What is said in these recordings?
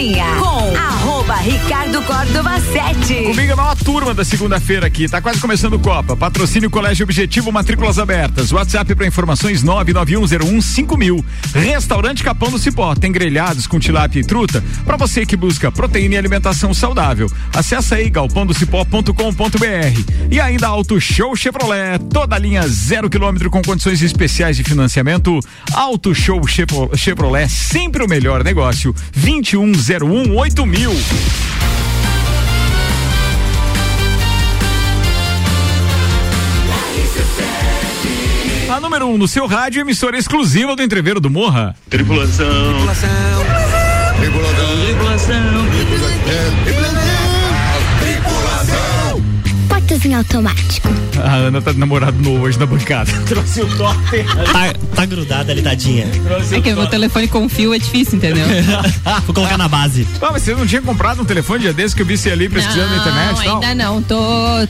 Cozinha com Ricardo Córdova 7. Comigo é a maior turma da segunda-feira aqui. Tá quase começando Copa. Patrocínio Colégio Objetivo, matrículas abertas. WhatsApp para informações 991015000. Restaurante Capão do Cipó. Tem grelhados com tilápia e truta para você que busca proteína e alimentação saudável. Acesse aí galpondocipó.com.br. E ainda Auto Show Chevrolet. Toda linha zero quilômetro com condições especiais de financiamento. Auto Show Chevrolet, sempre o melhor negócio. 2101 8000. A número 1 um no seu rádio, emissora exclusiva do Entreveiro do Morra. Tripulação. Tripulação. Tripulação. Tripulação. Tripulação. Em automático. A Ana tá de namorado novo hoje na bancada. Trouxe o totem. Tá, tá grudada ali, tadinha. Trouxe é que meu telefone com fio é difícil, entendeu? Vou colocar na base. Ah, mas você não tinha comprado um telefone dia desse que eu vi você ali pesquisando não, na internet? Não, ainda não. Tô,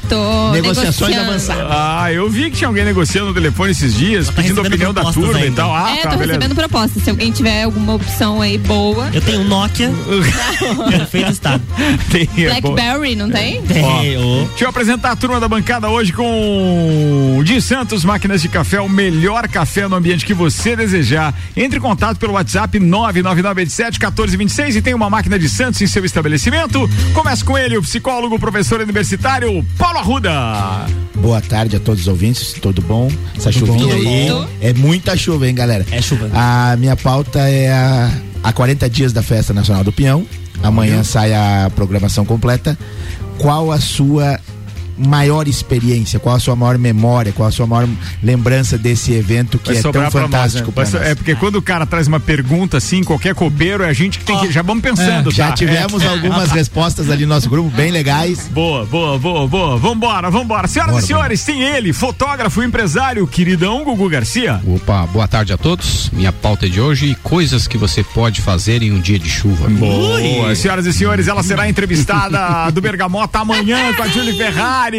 tô Negociações avançadas. Ah, eu vi que tinha alguém negociando no telefone esses dias, tá pedindo a opinião da turma ainda. e tal. Ah, é, tá, tô beleza. recebendo propostas. Se alguém tiver alguma opção aí boa. Eu tenho um Nokia. Perfeito estado. Tem, é Blackberry, não tem? Tem. Ó, Deixa eu apresentar a turma da bancada hoje com de Santos Máquinas de Café, o melhor café no ambiente que você desejar. Entre em contato pelo WhatsApp 999871426 e tem uma máquina de Santos em seu estabelecimento. Começa com ele, o psicólogo, professor universitário Paulo Arruda. Boa tarde a todos os ouvintes, tudo bom? Essa Tudo chuvinha bom. aí Tudo. é muita chuva, hein, galera? É chuva. A minha pauta é a, a 40 dias da Festa Nacional do Peão. Amanhã sai a programação completa. Qual a sua maior experiência? Qual a sua maior memória? Qual a sua maior lembrança desse evento que Vai é tão sobrar pra nós, fantástico né? pra so-? É porque quando o cara traz uma pergunta assim, qualquer copeiro, é a gente que tem que. Já vamos pensando, Já tá? tivemos É. algumas respostas ali no nosso grupo, bem legais. Boa, boa, boa, boa. Vambora, vambora. Senhoras Bora, e senhores, tem ele, fotógrafo, empresário, queridão Gugu Garcia. Opa, boa tarde a todos. Minha pauta é de hoje coisas que você pode fazer em um dia de chuva. Boa. Senhoras e senhores, ela será entrevistada do Bergamota amanhã com a Julie Ferrari.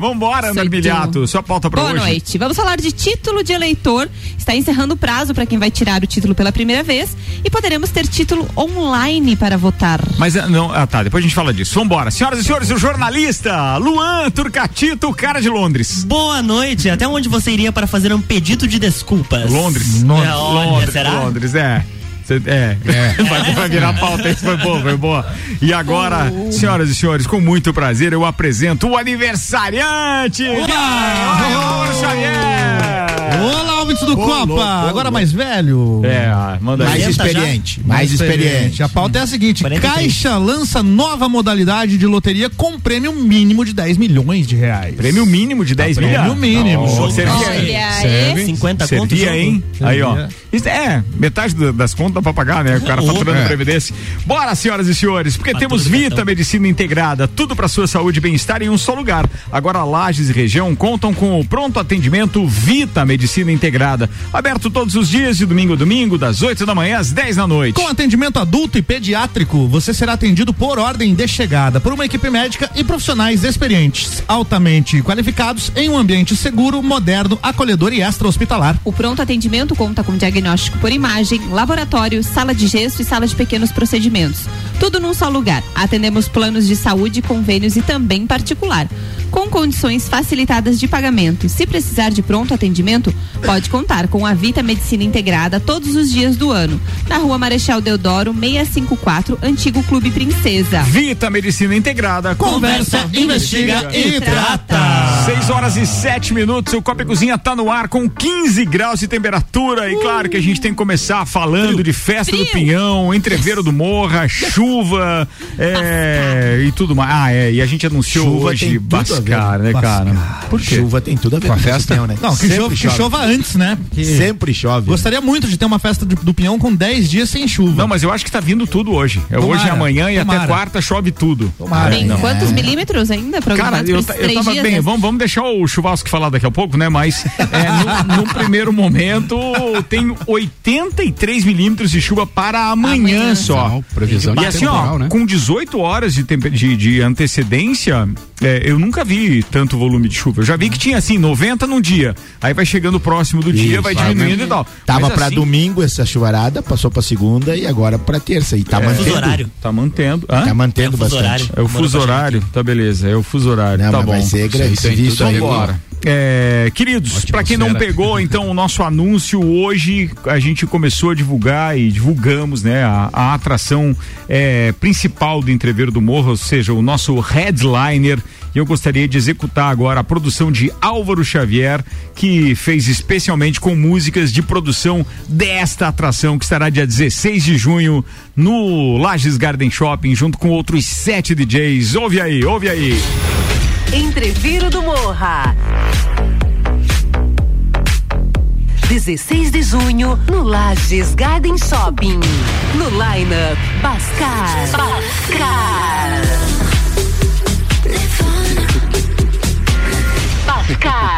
Vambora, Ana Certo. Armiliato. Sua pauta pra Boa hoje. noite. Vamos falar de título de eleitor. Está encerrando o prazo para quem vai tirar o título pela primeira vez e poderemos ter título online para votar. Mas ah, não, ah tá, depois a gente fala disso. Vambora. Senhoras e senhores, o jornalista Luan Turcatito, cara de Londres. Boa noite. Até onde você iria para fazer um pedido de desculpas? Londres. É, olha, Londres, será? Londres, é. Cê- é, Vai, vai virar pauta, isso foi boa, foi boa. E agora, senhoras e senhores, com muito prazer, eu apresento o aniversariante! Olá, Xavier! Olá, ouvintes do Ô, Copa, louco, agora louco. mais velho. É, manda Mais já? experiente, mais experiente. A pauta é a seguinte: 43. Caixa lança nova modalidade de loteria com prêmio mínimo de 10 milhões de reais. Prêmio mínimo de 10 mil. prêmio mínimo. Oh, servia, serve, aí. 50 conto servia, jogo. hein? Aí, ó. Isso é, metade do- das contas dá pra pagar, né? O cara faturando é. previdência. Bora, senhoras e senhores, porque Fatura temos Vita cartão. Medicina Integrada, tudo pra sua saúde e bem-estar em um só lugar. Agora Lages e região contam com o pronto atendimento Vita Medicina Integrada, aberto todos os dias de domingo a domingo, das 8 da manhã às 10 da noite. Com atendimento adulto e pediátrico, você será atendido por ordem de chegada por uma equipe médica e profissionais experientes, altamente qualificados em um ambiente seguro, moderno, acolhedor e extra-hospitalar. O pronto atendimento conta com diagnóstico por imagem, laboratório, sala de gesto e sala de pequenos procedimentos. Tudo num só lugar. Atendemos planos de saúde, convênios e também particular. Com condições facilitadas de pagamento. Se precisar de pronto atendimento, pode contar com a Vita Medicina Integrada todos os dias do ano. Na rua Marechal Deodoro, 654, Antigo Clube Princesa. Vita Medicina Integrada. Conversa, investiga e trata. 6 horas e 7 minutos, o Copa e Cozinha tá no ar com 15 graus de temperatura. E claro que a gente tem que começar falando de festa do Frio. Pinhão, entreveiro do Morra, chuva é, e tudo mais. Ah, é, e a gente anunciou Chuva hoje. Bascar, né, cara? Por quê? Chuva tem tudo a ver Com a festa? peão, né? Não, que, chova, que chova antes, né? Que Sempre chove. Gostaria muito de ter uma festa do, do Pinhão com 10 dias sem chuva. Não, mas eu acho que tá vindo tudo hoje. É Tomara, hoje e amanhã e até tomara. quarta chove tudo. Tomara. Tem não. quantos milímetros ainda Cara, eu, eu tava bem, né? vamos, vamos vamos deixar o churrasco falar daqui a pouco, né? Mas é, no, no, primeiro momento tem 83 milímetros de chuva para amanhã, amanhã. só. Não, previsão e assim, ó, né? com 18 horas de, de, de antecedência, é, eu nunca vi tanto volume de chuva. Eu já vi que tinha assim, 90 num dia. Aí vai chegando próximo do dia, vai diminuindo e tal. Tava para assim, domingo essa chuvarada, passou para segunda e agora para terça. E tá é, mantendo. horário. Tá mantendo. Hã? Tá mantendo é bastante. Horário. É o fuso horário. Tá beleza, é o fuso horário. Não, tá bom. Vai ser gravíssimo. Vambora. É, queridos, para quem não pegou, então, o nosso anúncio hoje, a gente começou a divulgar e divulgamos, né, a, a atração é, principal do Entreveiro do Morro, ou seja, o nosso headliner. E eu gostaria de executar agora a produção de Álvaro Xavier, que fez especialmente com músicas de produção desta atração, que estará dia 16 de junho no Lages Garden Shopping, junto com outros sete DJs. Ouve aí, ouve aí. Entreviro do Morra. 16 de junho, no Lages Garden Shopping. No Line-Up, Bascar. Bascar. Bascar.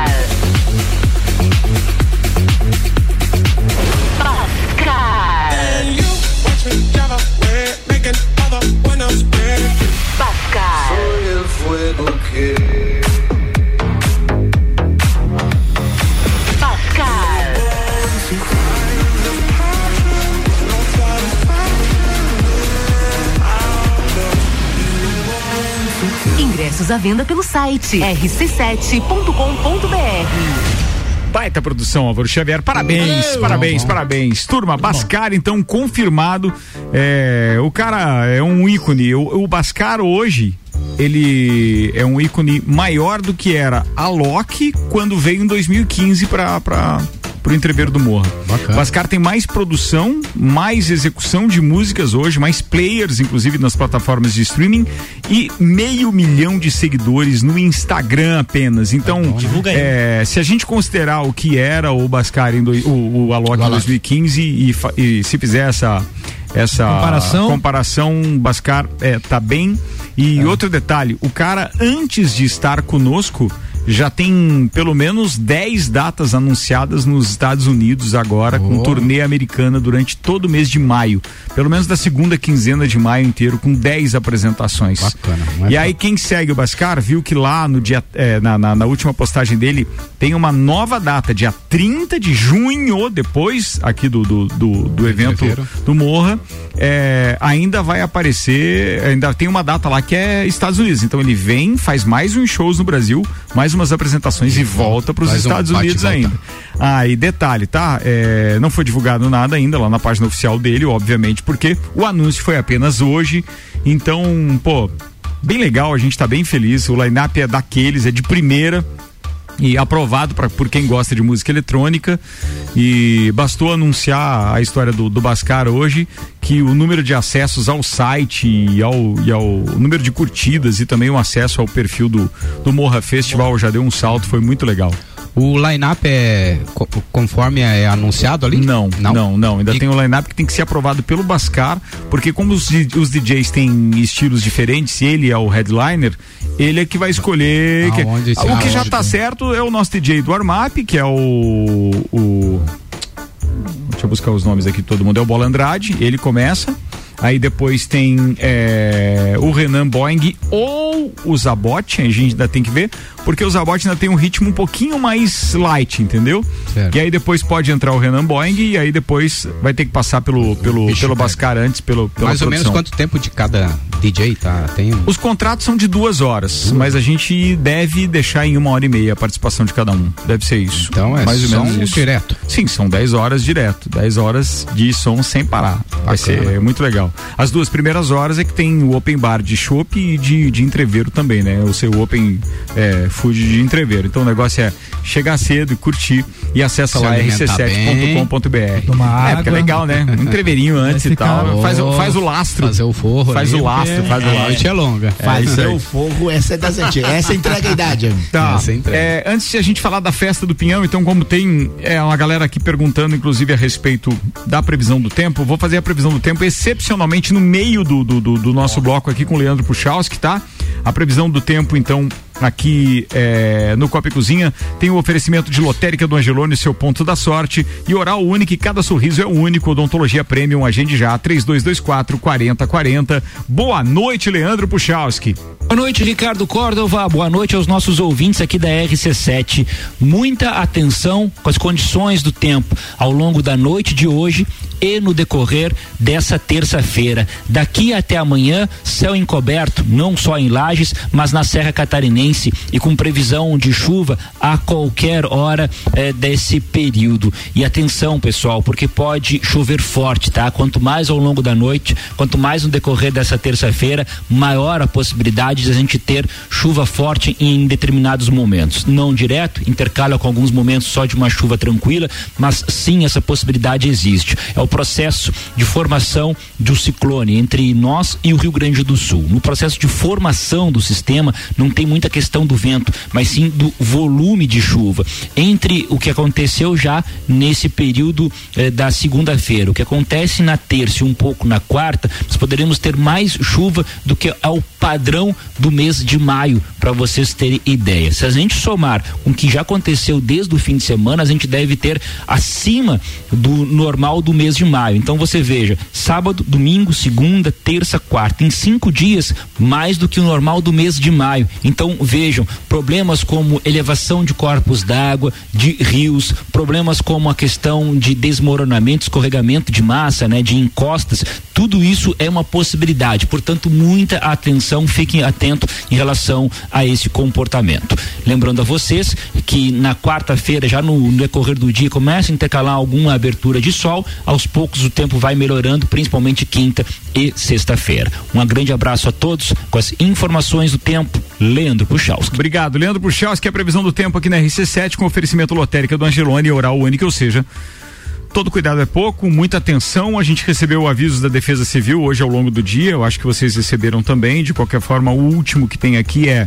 Ingressos à venda pelo site rc7.com.br. Baita produção, Álvaro Xavier. Parabéns, parabéns, bom, parabéns. Turma, Bascar, então, confirmado. É, o cara é um ícone. O, o Bascar hoje, ele é um ícone maior do que era a Loki quando veio em 2015 para pro Entreveiro do Morro. Bacana. Bascar tem mais produção, mais execução de músicas hoje, mais players, inclusive nas plataformas de streaming, e meio milhão de seguidores no Instagram apenas. Então, é, se a gente considerar o que era o Bascar em do, o, o Alok em 2015 e, e se fizer essa essa comparação, comparação Bascar é, tá bem. E é. outro detalhe, o cara antes de estar conosco já tem pelo menos 10 datas anunciadas nos Estados Unidos agora, oh. com turnê americana durante todo o mês de maio. Pelo menos da segunda quinzena de maio inteiro, com 10 apresentações. Bacana. É e aí, quem segue o Bascar viu que lá no dia, é, na, na, na, última postagem dele, tem uma nova data, dia 30 de junho, depois aqui do, do, do, do evento do Morra, é, ainda vai aparecer, ainda tem uma data lá que é Estados Unidos. Então ele vem, faz mais uns shows no Brasil, mais umas apresentações e volta para os Estados um Unidos ainda. Ah, e detalhe, tá? É, não foi divulgado nada ainda lá na página oficial dele, obviamente, porque o anúncio foi apenas hoje. Então, pô, bem legal, a gente tá bem feliz. O line-up é daqueles, é de primeira e aprovado pra, por quem gosta de música eletrônica e bastou anunciar a história do, do Bascar hoje que o número de acessos ao site e ao, e ao número de curtidas e também o acesso ao perfil do, do Morra Festival já deu um salto, foi muito legal. O line-up é conforme é anunciado ali? Não, não, não. não. Ainda e... tem o line-up que tem que ser aprovado pelo Bascar, porque como os, os DJs têm estilos diferentes, ele é o headliner, ele é que vai escolher. Que, o que já está certo é o nosso DJ do Armap, que é o, o. Deixa eu buscar os nomes aqui, todo mundo. É o Bola Andrade, ele começa. Aí depois tem é, o Renan Boeing ou o Zabote, a gente ainda tem que ver, porque o Zabote ainda tem um ritmo um pouquinho mais light, entendeu? Certo. E aí depois pode entrar o Renan Boeing e aí depois vai ter que passar pelo, pelo, Bicho, pelo Bascar antes, pelo, pela Mais produção. ou menos quanto tempo de cada DJ tá? Tem Os contratos são de duas horas, uhum. mas a gente deve deixar em uma hora e meia a participação de cada um. Deve ser isso. Então é mais ou menos isso. direto. Sim, são 10 horas direto. 10 horas de som sem parar. Bacana. Vai ser muito legal. As duas primeiras horas é que tem o open bar de chopp e de, de entreveiro também, né? O seu open é, food de entreveiro. Então o negócio é chegar cedo e curtir e acessa Se lá rc7.com.br. É, porque é legal, né? Um entreveirinho antes e tal. Faz, faz o lastro. Fazer o forro. Faz o lastro, faz o lastro. A noite é longa. É, Fazer o forro, essa é das antigas. Essa entrega a idade. Tá. É, antes de a gente falar da festa do Pinhão, então, como tem é, uma galera aqui perguntando, inclusive, a respeito da previsão do tempo, vou fazer a previsão do tempo excepcionalmente no meio do, do, do, do nosso bloco aqui com o Leandro Puchalski, tá? A previsão do tempo, então, aqui é, no Copa e Cozinha tem o oferecimento de lotérica do Angelone, seu ponto da sorte e oral único, e cada sorriso é único. Odontologia Premium, agende já, 3224 4040. Boa noite, Leandro Puchalski. Boa noite, Ricardo Córdova. Boa noite aos nossos ouvintes aqui da RC7. Muita atenção com as condições do tempo ao longo da noite de hoje e no decorrer dessa terça-feira. Daqui até amanhã, céu encoberto, não só em Lages, mas na Serra Catarinense e com previsão de chuva a qualquer hora eh, desse período. E atenção, pessoal, porque pode chover forte, tá? Quanto mais ao longo da noite, quanto mais no decorrer dessa terça-feira, maior a possibilidade de a gente ter chuva forte em determinados momentos. Não direto, intercala com alguns momentos só de uma chuva tranquila, mas sim essa possibilidade existe. É o processo de formação de um ciclone entre nós e o Rio Grande do Sul. No processo de formação do sistema, não tem muita questão do vento, mas sim do volume de chuva. Entre o que aconteceu já nesse período eh, da segunda-feira, o que acontece na terça e um pouco na quarta, nós poderemos ter mais chuva do que ao padrão do mês de maio, para vocês terem ideia. Se a gente somar com o que já aconteceu desde o fim de semana, a gente deve ter acima do normal do mês de maio. Então você veja, sábado, domingo, segunda, terça, quarta, em cinco dias, mais do que o normal do mês de maio. Então vejam, problemas como elevação de corpos d'água, de rios, problemas como a questão de desmoronamento, escorregamento de massa, né, de encostas, tudo isso é uma possibilidade. Portanto, muita atenção, fiquem atentos em relação a esse comportamento. Lembrando a vocês que na quarta-feira, já no, no decorrer do dia, começa a intercalar alguma abertura de sol, aos poucos o tempo vai melhorando, principalmente quinta e sexta-feira. Um grande abraço a todos com as informações do tempo. Leandro Puchalski. Obrigado, Leandro Puchalski. A previsão do tempo aqui na RC7 com oferecimento lotérica do Angelone Oral Único, ou seja, todo cuidado é pouco, muita atenção. A gente recebeu avisos da Defesa Civil hoje ao longo do dia. Eu acho que vocês receberam também. De qualquer forma, o último que tem aqui é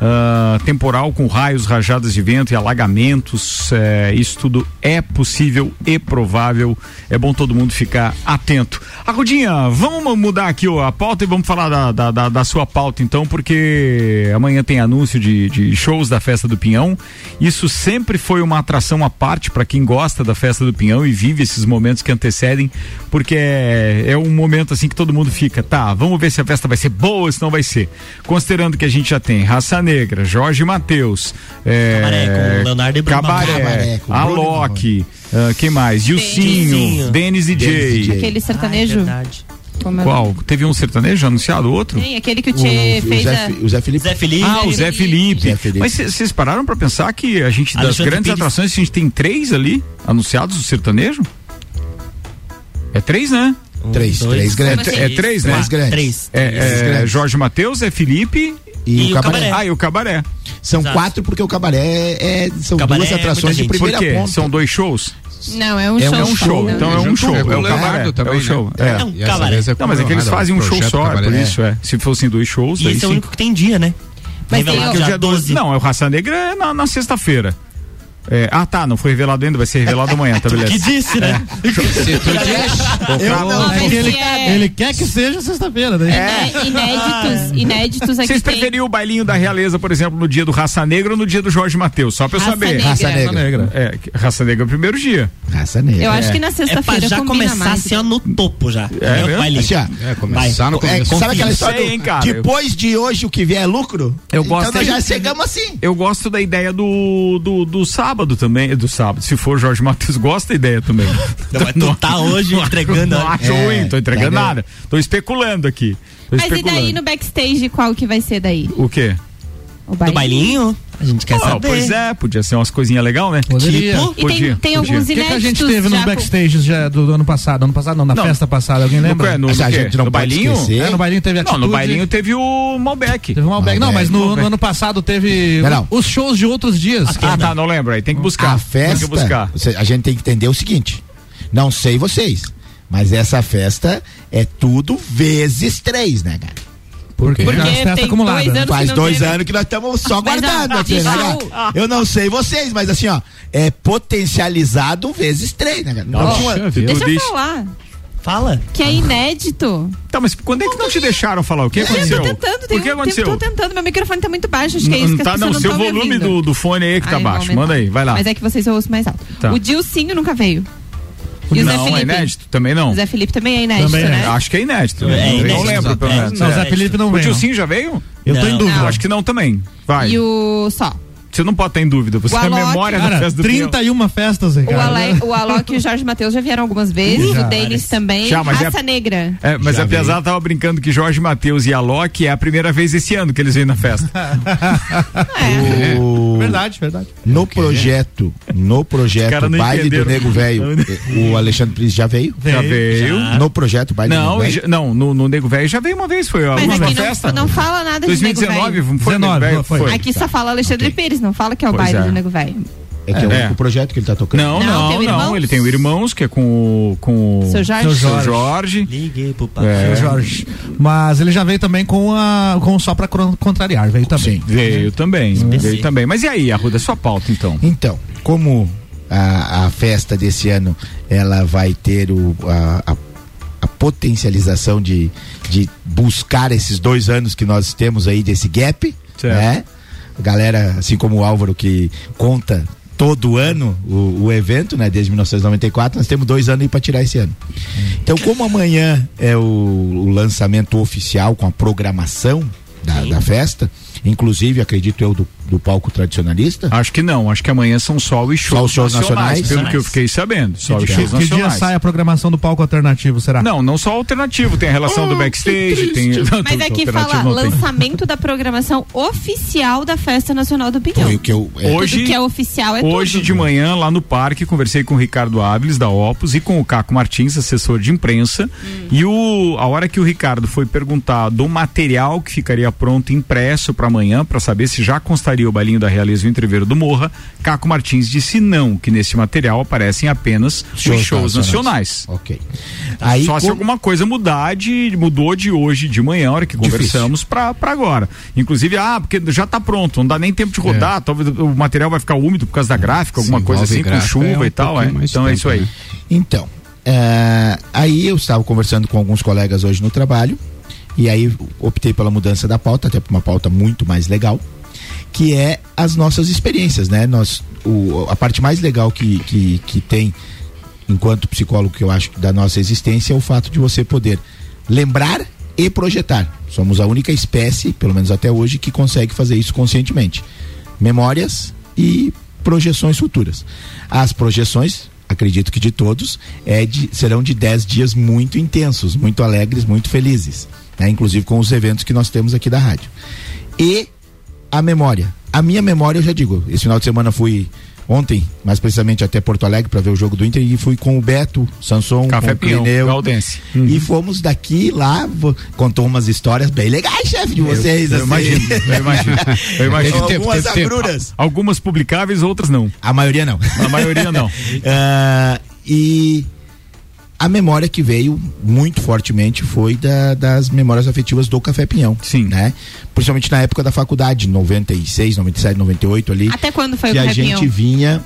Uh, temporal com raios, rajadas de vento e alagamentos. É, isso tudo é possível e provável. É bom todo mundo ficar atento. Arrudinha, vamos mudar aqui ó, a pauta e vamos falar da, da, da, da, sua pauta então, porque amanhã tem anúncio de, de shows da Festa do Pinhão. Isso sempre foi uma atração à parte para quem gosta da Festa do Pinhão e vive esses momentos que antecedem, porque é, é um momento assim que todo mundo fica, tá, vamos ver se a festa vai ser boa ou se não vai ser. Considerando que a gente já tem raça Jorge Matheus, é, e Bruno Cabaré, Cabaré, com a Bruno Loki, uh, quem mais? Gilcinho. Denis DJ. Aquele sertanejo. Ah, é é? Qual? Teve um sertanejo anunciado, outro? Tem, aquele que o Tchê o fez Zé, a... O Zé Felipe. Zé Felipe. Ah, o Zé Felipe. Zé Felipe. Mas vocês pararam pra pensar que a gente, das Alexandre grandes Pires. atrações, a gente tem três ali anunciados do sertanejo? É três, né? Um, Três, dois, três grandes. É três, né? Três grandes. Três. É, é. Jorge Matheus, é Felipe. E, E o o cabaré. Cabaré. Ah, e o Cabaré. São Exato. quatro porque o cabaré é, são Cabaré duas é atrações de muita gente. Por primeira quê? ponta. São dois shows? Não, é um É um show. É um show. Não. Então é um Junto show. É o Cabaré. também, É né? show. É É. um cabaré. é Não, mas é que eles fazem um show só, é por isso, é. Se fossem dois shows, E esse é o único que tem dia, né? Mas tem o- dia Dia 12. Não, é o Raça Negra é na, na sexta-feira. É, ah, tá, não foi revelado ainda, vai ser revelado amanhã, tá beleza? Que disse, né? Se tu diz, Eu não, É que ele, é- ele quer que seja sexta-feira, né? Iné- Inéditos, inéditos aqui Vocês tem. preferiam o bailinho da realeza, por exemplo, no dia do Raça Negra ou no dia do Jorge Matheus? Só pra eu Raça saber. Negra. Raça Negra. Negra. É, Raça Negra é o primeiro dia. Raça negra. Eu acho que na É pra sexta-feira já combina começar mais. assim, ó, no topo já. É? Vai ali. Assim, ó, é, começar no É, começo. sabe aquela Não história sei, do, hein, cara. depois de hoje o que vier é lucro? Eu então gosto nós de- já chegamos assim. Eu gosto da ideia do, do, do sábado também, do sábado. Se for Jorge Matheus, gosto da ideia também. Não, mas tu tá hoje entregando. Não ó. acho É, ruim, tô entregando tá nada. Tô especulando aqui. Tô Mas e especulando. daí no backstage, qual que vai ser daí? O quê? O Do bailinho? A gente quer Ah, saber. pois é, podia ser umas coisinhas legais, né? Poderia. Tipo, E tem, Podia, tem podia. alguns O que, que inéditos a gente teve nos backstages já do, do ano passado? Ano passado não, na Não. festa passada, alguém lembra? No, no, Mas no a gente não no bailinho? É, no bailinho teve Não, atitude. no bailinho teve o Malbec. Teve um Malbec. Não, mas no, Malbec. no ano passado teve Não, não. os shows de outros dias. Ah, tá, não lembro aí. Tem que buscar. A Tem festa, que buscar. a gente tem que entender o seguinte. Não sei vocês, mas essa festa é tudo vezes três, né, cara? Porque, Porque já tem acumuladas. dois anos Faz que não dois teve. anos que nós estamos só guardando aqui, né? Eu não sei vocês, mas assim, ó, é potencializado vezes três, né, cara? Então, Nossa uma-. Deixa eu disse- falar. Fala. Que é inédito. Tá, mas quando é que não te deixaram falar? O que Eu aconteceu? tô tentando, tem o que um aconteceu? tempo, tô tentando, meu microfone tá muito baixo, acho que é isso Não que tá, não, seu não me volume do, do fone aí que tá Ai, vou baixo. Manda aí, vai lá. Mas é que vocês ouçam mais alto. Tá. O Dilcinho nunca veio. E o Zé não, é Felipe? inédito? Também não. O Zé Felipe também é inédito, Também é. né? Acho que é inédito. É Eu inédito, não lembro, pelo é. menos. Não, É. Zé Felipe não O vem. tio não. Sim já veio? Eu tô em Não. dúvida. Eu acho que não também. Vai. E o Só. Você não pode estar em dúvida. Você O é a Alok, memória da Cara, festa do Pinhão. 31 festas, O, Ricardo. Ale, o Alok e o Jorge Matheus já vieram algumas vezes, Já. o Denis também. Já, mas é- Raça Negra. É, mas Já a Piazada tava brincando que Jorge Matheus e Alok é a primeira vez esse ano que eles vêm na festa. É. O- Verdade, verdade. No projeto, no projeto Baile do entenderam. Nego Velho, o Alexandre Pires já veio? já veio. No projeto Baile do Não, Nego e Velho? já- não, no, no Nego Velho já veio uma vez, foi a Mas última aqui festa. não, não fala nada de Nego 2019 Velho. foi 19, Nego Velho, foi. foi. Aqui só fala Alexandre Ok. Pires, não fala que é o Pois baile é. do Nego Velho. É que é, o É. único projeto que ele tá tocando. Não, Não, não, tem o não. Ele tem o Irmãos, que é com o. Com o Seu Jorge? Seu Seu Jorge. Jorge. Liguei pro papai. É. Jorge. Mas ele já veio também com a com o só pra cron- contrariar, veio também. Sim. Veio também. Veio também. Mas e aí, Arruda, sua pauta então? Então, como a, a festa desse ano ela vai ter o, a, a- a potencialização de, de buscar esses dois anos que nós temos aí desse gap, Certo. né? Galera, assim como o Álvaro que conta todo ano o, o evento, né? Desde 1994, nós temos dois anos aí para tirar esse ano. Então, como amanhã é o, o lançamento oficial com a programação da, da festa, inclusive acredito eu do, do palco tradicionalista, Acho que não, acho que amanhã são só os shows, Só os shows nacionais? Pelo que eu fiquei sabendo. Só os Que, shows que dia nacionais. sai a programação do palco alternativo, será? Não, não só alternativo, tem a relação do backstage, tem. Não, Mas do- aqui fala lançamento da programação oficial da Festa Nacional do Pinhão. foi o que eu. é, Hoje- Tudo que é oficial é Hoje tudo. de manhã, lá no parque, conversei com o Ricardo Áviles, da Opus, e com o Caco Martins, assessor de imprensa. Hum. E o, a hora que o Ricardo foi perguntar do material que ficaria pronto impresso para amanhã, para saber se já constaria o bailinho da Realeza e o entreveiro do Morra, Caco Martins disse não, que nesse material aparecem apenas os shows nacionais. Ok. Aí, Só se como- alguma coisa mudar de mudou de hoje de manhã, a hora que Difícil. conversamos pra para agora. Inclusive, ah, porque já tá pronto, não dá nem tempo de rodar, talvez o material vai ficar úmido por causa da gráfica, alguma Se coisa assim, com chuva é um e tal, é. Então é tempo, isso aí. né? Então, é, aí eu estava conversando com alguns colegas hoje no trabalho e aí optei pela mudança da pauta, até por uma pauta muito mais legal, que é as nossas experiências, né? Nós, o, a parte mais legal que, que, que tem enquanto psicólogo que eu acho da nossa existência é o fato de você poder lembrar e projetar. Somos a única espécie, pelo menos até hoje, que consegue fazer isso conscientemente. Memórias e projeções futuras. As projeções, acredito que de todos, é de, serão de 10 dias muito intensos, muito alegres, muito felizes. Né? Inclusive com os eventos que nós temos aqui da rádio. E a memória. A minha memória, eu já digo, esse final de semana fui ontem, mais precisamente até Porto Alegre para ver o jogo do Inter e fui com o Beto, Sanson, Café com o Pinhão, Clineu. Galdense. E fomos daqui lá, contou umas histórias bem legais, chefe, de vocês. eu assim. imagino, eu imagino. Eu imagino. Algumas tempo, teve tempo. Algumas publicáveis, outras não. A maioria não. A maioria não. Ah, e a memória que veio muito fortemente foi da- das memórias afetivas do Café Pinhão. Sim. Né? Principalmente na época da faculdade, 96, 97, 98 ali. Até quando foi que o a Café gente Pinhão? vinha.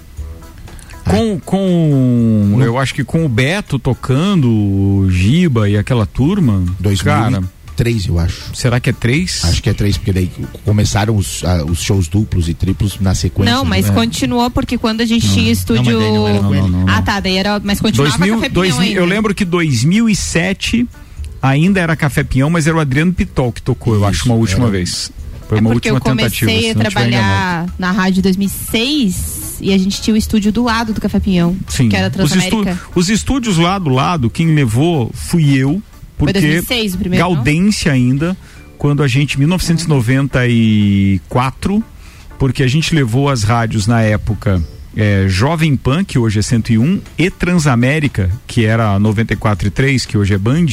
Com, com eu acho que com o Beto tocando, o Giba e aquela turma, cara, 2003, eu acho. será que é três? Acho que é três, porque daí começaram os, ah, os shows duplos e triplos na sequência. Não, mas né? continuou porque quando a gente tinha estúdio. não era. Não, não, Ah, não. tá, daí era. Mas continuava 2000, Café Pinhão 2000, ainda. eu lembro que 2007 ainda era Café Pinhão, mas era o Adriano Pitol que tocou, eu Isso, acho, uma última era. vez. Foi É uma última eu comecei tentativa. a não trabalhar na rádio em 2006 e a gente tinha o estúdio do lado do Café Pinhão, Sim. que era os, estu- Transamérica. os estúdios lá do lado, quem levou fui eu, porque 2006 o primeiro, não? Ainda, quando a gente, 1994, porque a gente levou as rádios na época é, Jovem Pan, que hoje é 101, e Transamérica, que era 94,3, que hoje é Band.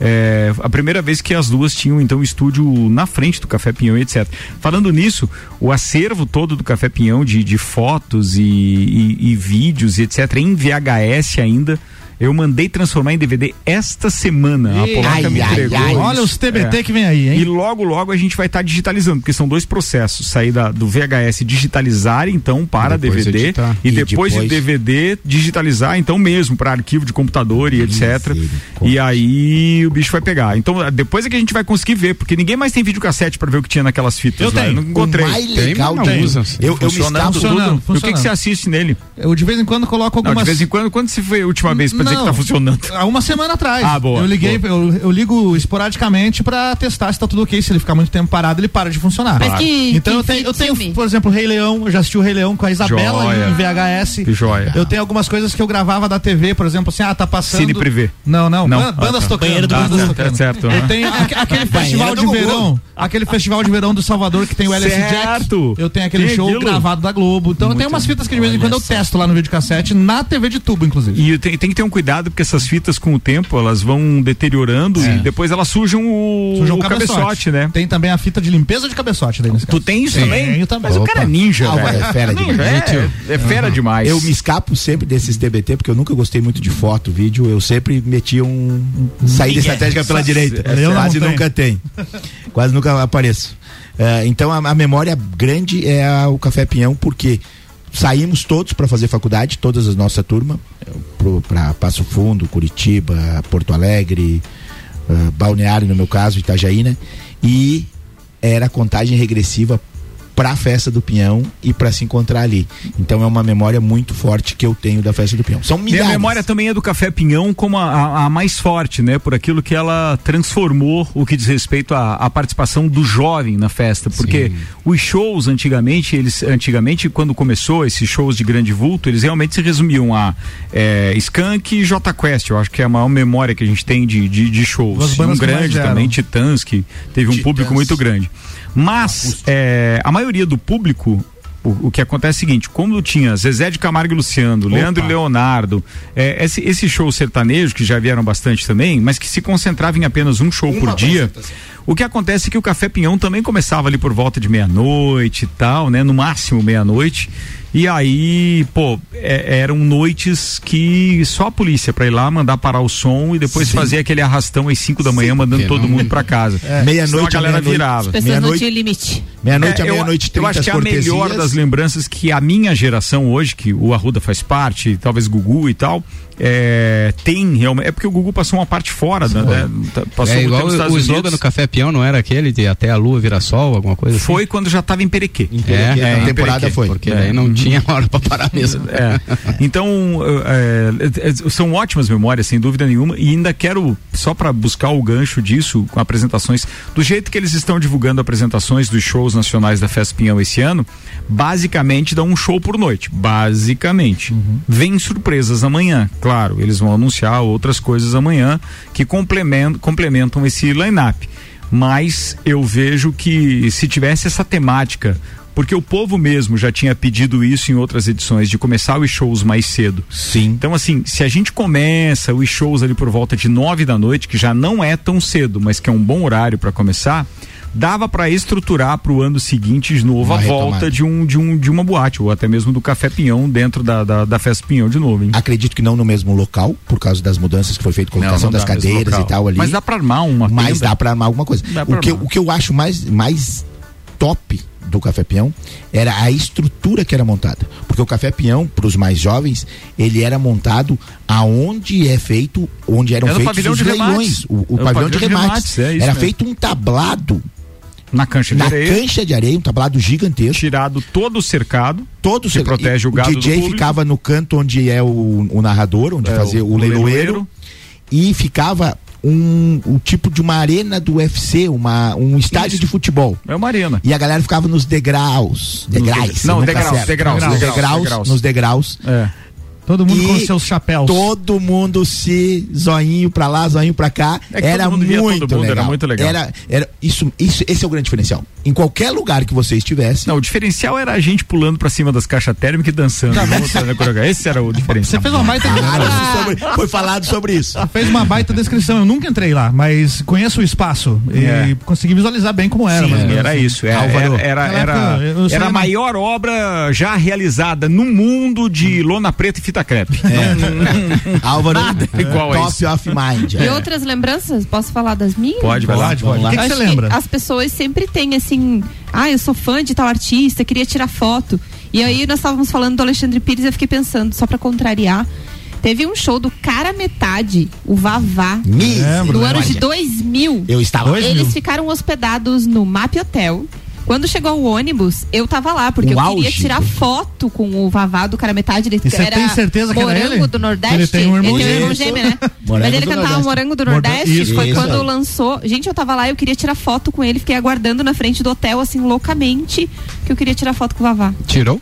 É, a primeira vez que as duas tinham então estúdio na frente do Café Pinhão e etc. Falando nisso, o acervo todo do Café Pinhão de, de fotos e, e- e vídeos e etc. em VHS ainda Eu mandei transformar em DVD esta semana. A Ei, Polaca ai, me ai, entregou. ai. isso. Olha os TBT que vem aí, hein? E logo, logo a gente vai estar digitalizando, porque são dois processos. Sair da, do VHS digitalizar, então, para Depois DVD. editar. E, E depois, depois- de DVD, digitalizar, então mesmo, para arquivo de computador e etc. E aí o bicho vai pegar. Então, depois é que a gente vai conseguir ver, porque ninguém mais tem videocassete para ver o que tinha naquelas fitas. Eu lá. tenho. não encontrei. O mais Tem, legal mas não usa. Eu, eu me Funcionando escapo. Tudo. E o que, que você assiste nele? Eu de vez em quando coloco Não, algumas. de vez em quando, quando você foi a última vez pra dizer que tá funcionando? Há uma semana atrás. Ah, boa, Eu liguei, boa. eu, eu ligo esporadicamente pra testar se tá tudo ok. Se ele ficar muito tempo parado, ele para de funcionar. Mas que- então que eu tenho, eu tenho, por exemplo, Rei Leão. Eu já assisti o Rei Leão com a Isabela Joia. em VHS. Que joia. Eu tenho algumas coisas que eu gravava da TV, por exemplo, assim, ah, tá passando. Cine privê. Não, não. Não. Ah, Bandas tá. tocando. Banheiro do bandas tocando. Tá certo, Eu aham. tenho aque- aquele festival de verão. Aquele festival de verão do Salvador que tem o LS Certo. Jack. Eu tenho aquele show aquilo. gravado da Globo. Então eu tenho umas fitas que de vez em quando eu testo lá no videocassete, na TV de tubo, inclusive. E tem, tem que ter um cuidado, porque essas fitas, com o tempo, elas vão deteriorando e depois elas sujam o, Suja o cabeçote, né? Tem também a fita de limpeza de cabeçote daí nesse Tu caso. tem isso Tenho também? também. Mas o cara é ninja, Ah, velho. é fera demais. É, é fera demais. Eu me escapo sempre desses TBT, porque eu nunca gostei muito de foto, vídeo. Eu sempre metia um saída estratégica pela direita. Eu não Quase tenho. nunca tem. Quase nunca apareço. É, então a, a memória grande é a- o Café Pinhão, porque saímos todos para fazer faculdade, todas as nossa turma, para Passo Fundo, Curitiba, Porto Alegre, eh, Balneário no meu caso, Itajaí, né? E era contagem regressiva para a festa do Pinhão e para se encontrar ali. Então é uma memória muito forte que eu tenho da festa do Pinhão. São Minha milhares. memória também é do Café Pinhão como a, a- a mais forte, né? Por aquilo que ela transformou o que diz respeito à, à participação do jovem na festa. Porque os shows antigamente, eles antigamente, quando começou esses shows de grande vulto, eles realmente se resumiam a é, Skank e J Quest. Eu acho que é a maior memória que a gente tem de, de, de shows. Um grande também, Titãs, que teve um Titãs. público muito grande. Mas é, a maioria do público o, o que acontece é o seguinte, como tinha Zezé de Camargo e Luciano, Leandro e Leonardo, é, esse, esse show sertanejo, que já vieram bastante também, mas que se concentrava em apenas um show por dia, o que acontece é que o Café Pinhão também começava ali por volta de meia-noite e tal, né? No máximo meia-noite. E aí, pô, é- eram noites que só a polícia pra ir lá mandar parar o som e depois fazer aquele arrastão às 5 da manhã, mandando que todo não- mundo pra casa. Senão Meia-noite a a galera meia-noite. virava. As pessoas não Meia-noite- tinham limite. Meia-noite a É, eu- meia-noite, Eu 30 acho que é a melhor das lembranças que a minha geração hoje, que o Arruda faz parte, talvez Gugu e tal, é, tem realmente. É porque o Gugu passou uma parte fora, né? Tá- Passou é igual o, o slogan do Café Peão, não era aquele de até a lua virar sol, alguma coisa assim? Foi quando já estava em Perequê. Perequê, É, na em temporada Perequê, foi. Porque É. daí não tinha hora pra parar mesmo. É. Então, é, é, são ótimas memórias, sem dúvida nenhuma, e ainda quero, só para buscar o gancho disso, com apresentações, do jeito que eles estão divulgando apresentações dos shows nacionais da Festa Pinhão esse ano, basicamente dá um show por noite. Basicamente. Vem surpresas amanhã, claro, eles vão anunciar outras coisas amanhã que complementam, complementam esse line-up. Mas eu vejo que se tivesse essa temática porque o povo mesmo já tinha pedido isso em outras edições, de começar os shows mais cedo. Sim. Então, assim, se a gente começa os shows ali por volta de nove da noite, que já não é tão cedo, mas que é um bom horário para começar, dava para estruturar para o ano seguinte de novo Uma a retomada. volta de, um, de, um, de uma boate, ou até mesmo do Café Pinhão dentro da, da, da Festa Pinhão de novo, hein? Acredito que não no mesmo local, por causa das mudanças que foi feito, colocação Não, não das cadeiras e tal ali. Mas dá para armar uma Mas tenda. dá pra armar alguma coisa. O que, eu- armar. o que eu acho mais, mais top do Café Peão era a estrutura que era montada. Porque o Café Peão, para os mais jovens, ele era montado aonde é feito, onde eram Era feitos pavilhão os de leilões. remates. O, o É o pavilhão de remates. é isso era mesmo. feito um tablado Na cancha de na areia, cancha de areia, um tablado gigantesco. tirado todo o cercado. Todo que cer- protege o gado do DJ ficava no canto onde é o, o narrador, onde É, fazia o- o, o leiloeiro, leiloeiro. e ficava um, um tipo de uma arena do UFC, uma, um estádio Isso. de futebol. É uma arena. E a galera ficava nos degraus. Degraus. Não, degraus, degraus, Nos degraus, degraus, degraus. Nos degraus. É. Todo mundo E com seus chapéus. Todo mundo se zoinho pra lá, zoinho pra cá. É era todo mundo via todo muito mundo, legal. era muito legal. Era, era- Isso, isso, esse é o grande diferencial. Em qualquer lugar que você estivesse. Não, o diferencial era a gente pulando pra cima das caixas térmicas e dançando. Esse era o diferencial. Você fez uma baita Ah, sobre- foi falado sobre isso. Fez uma baita descrição. Eu nunca entrei lá, mas conheço o espaço e É. consegui visualizar bem como era. Sim, menos. era isso. Era, era, era, era, era a maior obra já realizada no mundo de lona preta e fita crepe. Álvaro, Nada igual a top isso. of mind. E é. outras lembranças? Posso falar das minhas? Pode, vai lá. Pode, pode. O que, que você lembra? as pessoas sempre têm assim, ah, eu sou fã de tal artista, queria tirar foto. E aí nós estávamos falando do Alexandre Pires, eu fiquei pensando, só pra contrariar, teve um show do cara metade, o Vavá, Misericórdia. no ano de 2000. Eu estava. Eles ficaram hospedados no MAP Hotel. Quando chegou o ônibus, eu tava lá, porque O eu queria auge. tirar foto com o Vavá do cara metade. Ele E você era tem certeza que era Morango ele? do Nordeste. Ele tem um irmão ele tem um irmão gêmeo. né? Morango Mas ele cantava Nordeste. Morango do Nordeste. isso, foi isso. quando lançou. Gente, eu tava lá, eu queria tirar foto com ele, fiquei aguardando na frente do hotel, assim, loucamente, que eu queria tirar foto com o Vavá. Tirou?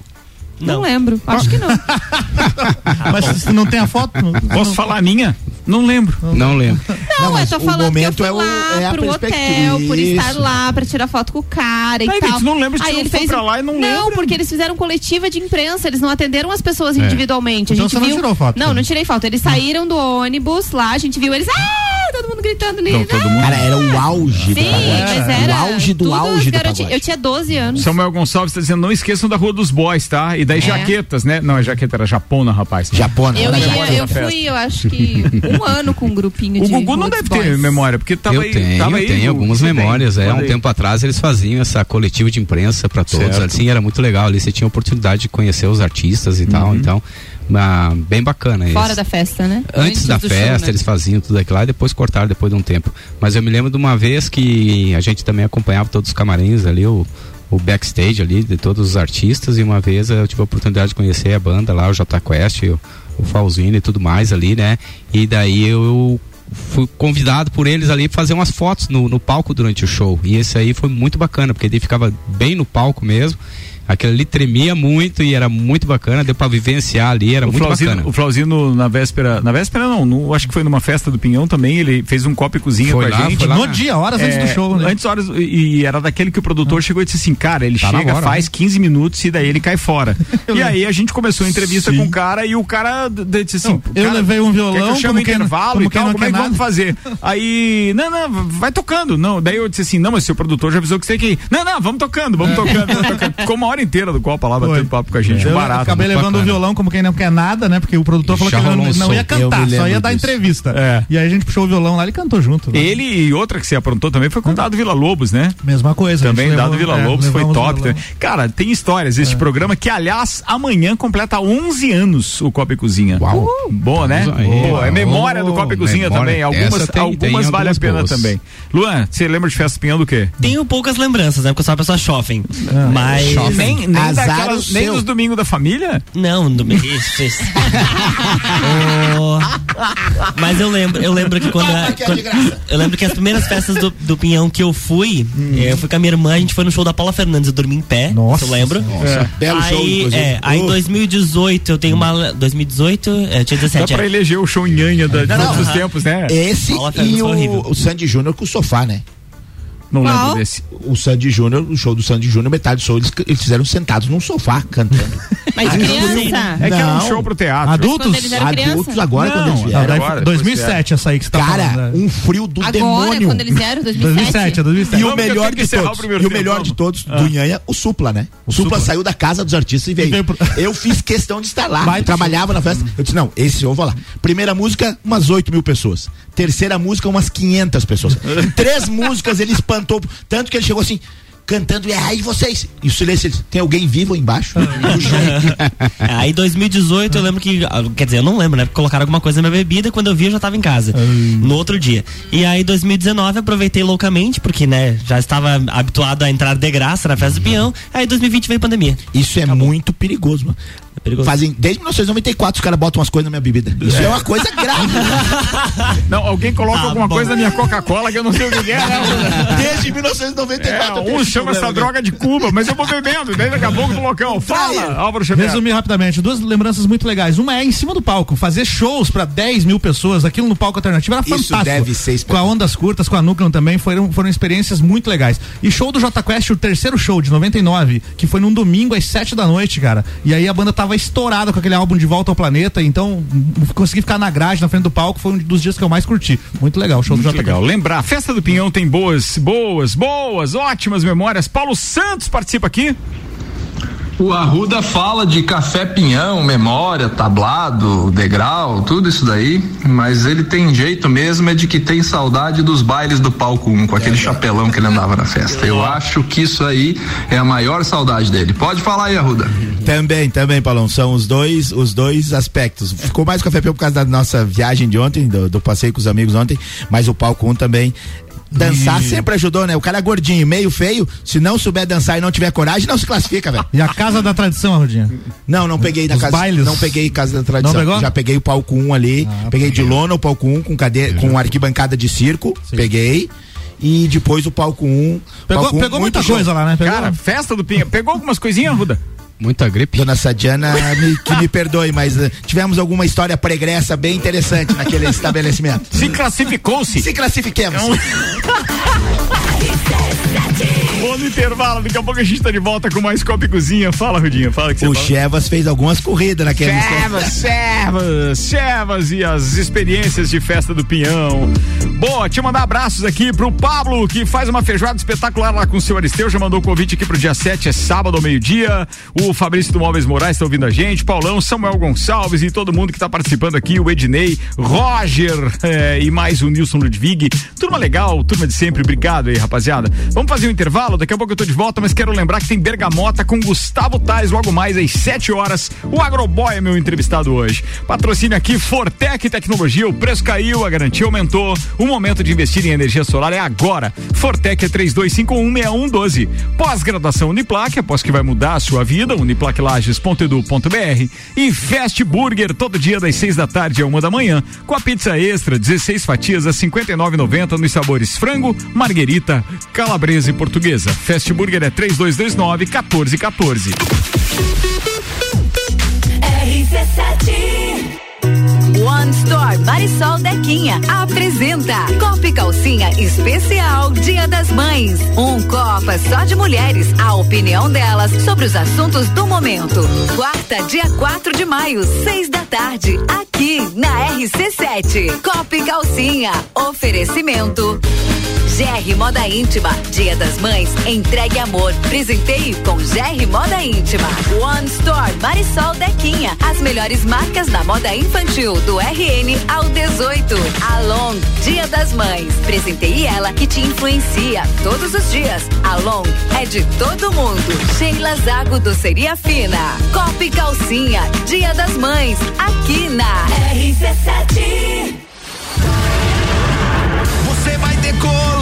Não, lembro, acho que não. Mas se não tem a foto. não- Posso falar a minha? Não lembro. Não lembro. Não, eu mas tô o falando que eu momento fui é o- lá é a pro hotel, por estar Isso. lá, pra tirar foto com o cara e Aí, tal. Vitor, não lembra de Aí ele foi fez pra lá e não Não, lembra. porque eles fizeram coletiva de imprensa, eles não atenderam as pessoas É. individualmente. A Então gente você não viu... tirou foto? Não, não tirei foto. Eles saíram do ônibus lá, a gente viu eles, ah, todo mundo gritando ali. Todo ah! mundo. Cara, era o auge do Sim, pagode. mas era O auge do auge do pagode. Eu tinha 12 anos. Samuel Gonçalves está dizendo, não esqueçam da Rua dos Boys, tá? E das É. jaquetas, né? Não, é jaqueta, era japona, rapaz. Japona. Eu, era ia- Japona. eu fui, eu acho que um ano com um grupinho O de Gugu não deve ter memória, porque tava eu aí. tenho, tava eu aí, tenho algumas Você tem? memórias. É, um aí. tempo atrás eles faziam essa coletiva de imprensa para todos. Certo. Assim, era muito legal. Ali você tinha a oportunidade de conhecer os artistas e Uhum. tal. Então, ah, bem bacana. Fora Eles- da festa, né? Antes, da do festa, show, né? eles faziam tudo aquilo lá e depois cortaram depois de um tempo. Mas eu me lembro de uma vez que a gente também acompanhava todos os camarins ali, o, o backstage ali de todos os artistas. E uma vez eu tive a oportunidade de conhecer a banda lá, o J Quest, o, o Falzino e tudo mais ali, né? E daí eu fui convidado por eles ali pra fazer umas fotos no, no palco durante o show. E esse aí foi muito bacana, porque ele ficava bem no palco mesmo. Aquele ali tremia muito e era muito bacana, deu pra vivenciar ali, era o muito Flauzino, bacana. o Flauzino, na véspera, na véspera não, no- acho que foi numa festa do Pinhão também, ele fez um copo e cozinha Foi com a lá, gente. foi lá No na- dia, horas antes do É, show, né? Antes horas, e e era daquele que o produtor chegou e disse assim, cara, ele Tá chega, hora, faz né? 15 minutos e daí ele cai fora. e aí a gente começou a entrevista Sim. com o cara e o cara disse assim, eu cara, levei um violão, quer que eu não- intervalo como e tal, não como é quer que vamos nada. fazer? Aí, não, não, vai tocando. Não, daí eu disse assim, não, mas seu produtor já avisou que você tem que ir. Não, não, vamos tocando, vamos tocando, vamos tocando. Ficou uma hora inteira do Copa lá, batendo papo com a gente, Eu barato. acabei muito levando o bacana. violão como quem não quer nada, né? Porque o produtor falou que não, não ia Eu cantar, só ia dar disso. entrevista. É. E aí a gente puxou o violão lá e cantou junto. né? Ele e outra que você aprontou também foi com o Dado Vila Lobos, né? Mesma coisa. Também levou- Dado Vila é, Lobos foi o top. também. Cara, tem histórias É. este programa que, aliás, amanhã completa 11 anos o Copa e Cozinha. Uau. Boa, né? Boa. É memória do Copa e Cozinha Memória. também. Algumas, algumas tem vale a pena boas. também. Luan, você lembra de festa pinhão do quê? Tenho poucas lembranças, né? Porque eu sou uma pessoa shopping. Mas. Nem, nem, Azar daquelas, nem seu. dos domingos da família? Não, me isso, isso. Oh, Mas eu lembro, eu lembro que quando, eu- que é de quando- eu lembro que as primeiras festas do, do Pinhão que eu fui, eh, eu fui com a minha irmã, a gente foi no show da Paula Fernandes, eu dormi em pé, Nossa eu lembro. Nossa, belo show, Aí, inclusive. é, aí em Uh. 2018 eu tenho uma 2018, é, eu tinha Dá 17 pra anos. eleger o show nhanha da, de Não, todos não. os tempos, né? Esse Paula Fernandes e foi horrível. o, o Sandy Júnior com o sofá, né? Não Qual? lembro desse. O Sandy Júnior, o show do Sandy Júnior, metade do show, eles, eles fizeram sentados num sofá cantando. Mas de criança. É que era um Não. show pro teatro. Adultos? Quando eles eram Adultos agora, Não, quando eles Não, vieram. daí Agora, foi 2007 essa aí que você tá Cara, falando. né? um frio do Agora, demônio. quando eles vieram, 2007, 2007. é 2007. E o melhor de todos, o e o melhor vamos. de todos, do Nhanha, o Supla, né? O Supla, Supla. saiu da casa dos artistas e veio. pro- Eu fiz questão de estar lá. Vai, Eu trabalhava na festa. Eu disse, não, esse eu vou lá. Primeira música, umas 8 mil pessoas. Terceira música, umas 500 pessoas. Em três músicas, ele espantou. Tanto que ele chegou assim, cantando, e aí vocês? E o silêncio, ele disse, tem alguém vivo aí embaixo? Show. É, Aí em 2018 eu lembro que. ah, Quer dizer, eu não lembro, né? Porque colocaram alguma coisa na minha bebida quando eu vi eu já tava em casa. No outro dia. E aí em 2019 aproveitei loucamente, porque, né, já estava habituado a entrar de graça na festa do peão. Aí em 2020 veio pandemia. Isso é muito perigoso, mano. É Fazem, desde 1994 os caras botam umas coisas na minha bebida. Isso é, é uma coisa grave. não, alguém coloca ah, alguma bom. coisa na minha Coca-Cola que eu não sei o que é. Né? Desde 1994. É, um chama essa droga de Cuba, mas eu vou bebendo, daí daqui a pouco no local. Fala, Álvaro Xavier. Resumir rapidamente, duas lembranças muito legais. Uma é em cima do palco, fazer shows para 10 mil pessoas, aquilo no palco alternativo era fantástico. Isso deve ser Com a Ondas Curtas, com a Núcleo também, foram, foram experiências muito legais. E show do J Quest, o terceiro show de 99, que foi num domingo às 7 da noite, cara. E aí a banda tava estourada com aquele álbum De Volta ao Planeta, então consegui ficar na grade, na frente do palco, foi um dos dias que eu mais curti. Muito legal o show muito do J legal. Lembrar, a Festa do Pinhão tem boas, boas, boas, ótimas memórias. Paulo Santos participa aqui. O Arruda fala de café pinhão, memória, tablado, degrau, tudo isso daí, mas ele tem jeito mesmo é de que tem saudade dos bailes do palco 1, um, com aquele chapelão que ele andava na festa. Eu acho que isso aí é a maior saudade dele. Pode falar aí, Arruda. Também, também, Paulão, são os dois, os dois aspectos. Ficou mais café pinhão por causa da nossa viagem de ontem, do, do passeio com os amigos ontem, mas o palco 1 um também Dançar e... sempre ajudou, né? O cara é gordinho, meio feio, se não souber dançar e não tiver coragem, não se classifica, velho. E a Casa da Tradição, Rudinha? Não, não peguei da Os casa. Bailes? Não peguei Casa da Tradição. Não pegou? Já peguei o palco 1 um ali, ah, peguei de lona o palco 1 um, com cadeira, com arquibancada de circo, Sim. peguei e depois o palco 1. Um, pegou, palco um, pegou muita show. coisa lá, né? Pegou... Cara, festa do Pinha. Pegou algumas coisinhas, Ruda? Muita gripe. Dona Sadiana, me, que me perdoe, mas uh, tivemos alguma história pregressa bem interessante naquele estabelecimento. Se classificou-se. Se classifiquemos. Bom no intervalo, daqui a pouco a gente tá de volta com mais Copa e Cozinha. Fala, Rudinha, fala que você O Chevas fez algumas corridas naquele Chevas, Chevas, Chevas e as experiências de festa do Pinhão. Boa, te mandar abraços aqui pro Pablo, que faz uma feijoada espetacular lá com o seu Aristeu, já mandou o convite aqui pro dia 7, é sábado ao meio-dia. O Fabrício do Móveis Moraes tá ouvindo a gente, Paulão, Samuel Gonçalves e todo mundo que tá participando aqui, o Ednei, Roger é, e mais o Nilson Ludwig. Turma legal, turma de sempre, obrigado aí, rapaziada. Vamos fazer um intervalo, daqui a pouco eu tô de volta, mas quero lembrar que tem Bergamota com Gustavo Tais logo mais às 7 horas. O Agroboy é meu entrevistado hoje. Patrocínio aqui Fortec Tecnologia, o preço caiu, a garantia aumentou. O momento de investir em energia solar é agora. Fortec é 32516112. Pós-graduação Uniplac, após que vai mudar a sua vida, uniplaclages.edu.br e Fast Burger todo dia das 6 da tarde a uma da manhã, com a pizza extra, 16 fatias a 59,90 nos sabores frango, marguerita, calabresa e portuguesa. Fast Burger é 3229 1414. RC7 One Store Marisol Dequinha apresenta Copa e Calcinha Especial Dia das Mães. Um Copa só de mulheres, a opinião delas sobre os assuntos do momento. Quarta, dia 4 de maio, seis da tarde, aqui na RC7. Copa e Calcinha. Oferecimento. GR Moda Íntima, Dia das Mães, entregue amor. Presenteie com GR Moda Íntima. One Store Marisol Dequinha, as melhores marcas da moda infantil do RN ao 18. Along, Dia das Mães, presenteie ela que te influencia todos os dias. Along é de todo mundo. Sheila Zago Doceria Fina. Copa e Calcinha, Dia das Mães, aqui na RC7. Você vai decolar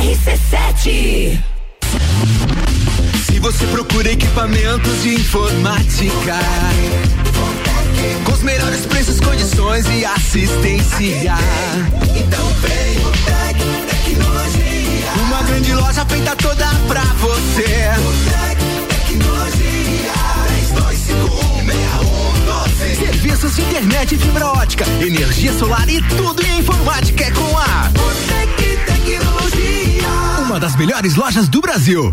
RC7. Se você procura equipamentos de informática, com os melhores preços, condições e assistência, então vem o Tec Tecnologia. Uma grande loja feita toda pra você. O Tec Tecnologia. 32516112. Serviços de internet fibra ótica, energia solar e tudo em informática é com a Botec Tecnologia. Uma das melhores lojas do Brasil.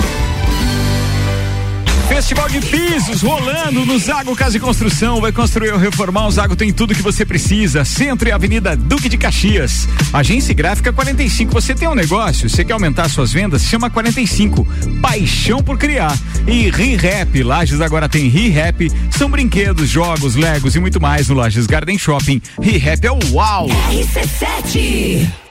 Festival de pisos rolando no Zago Casa e Construção. Vai construir ou reformar, o Zago tem tudo que você precisa. Centro e Avenida Duque de Caxias. Agência Gráfica 45. Você tem um negócio? Você quer aumentar suas vendas? Chama 45. Paixão por criar. E ReHap. Lages agora tem ReHap. São brinquedos, jogos, legos e muito mais no Lages Garden Shopping. ReHap é o uau! RC7.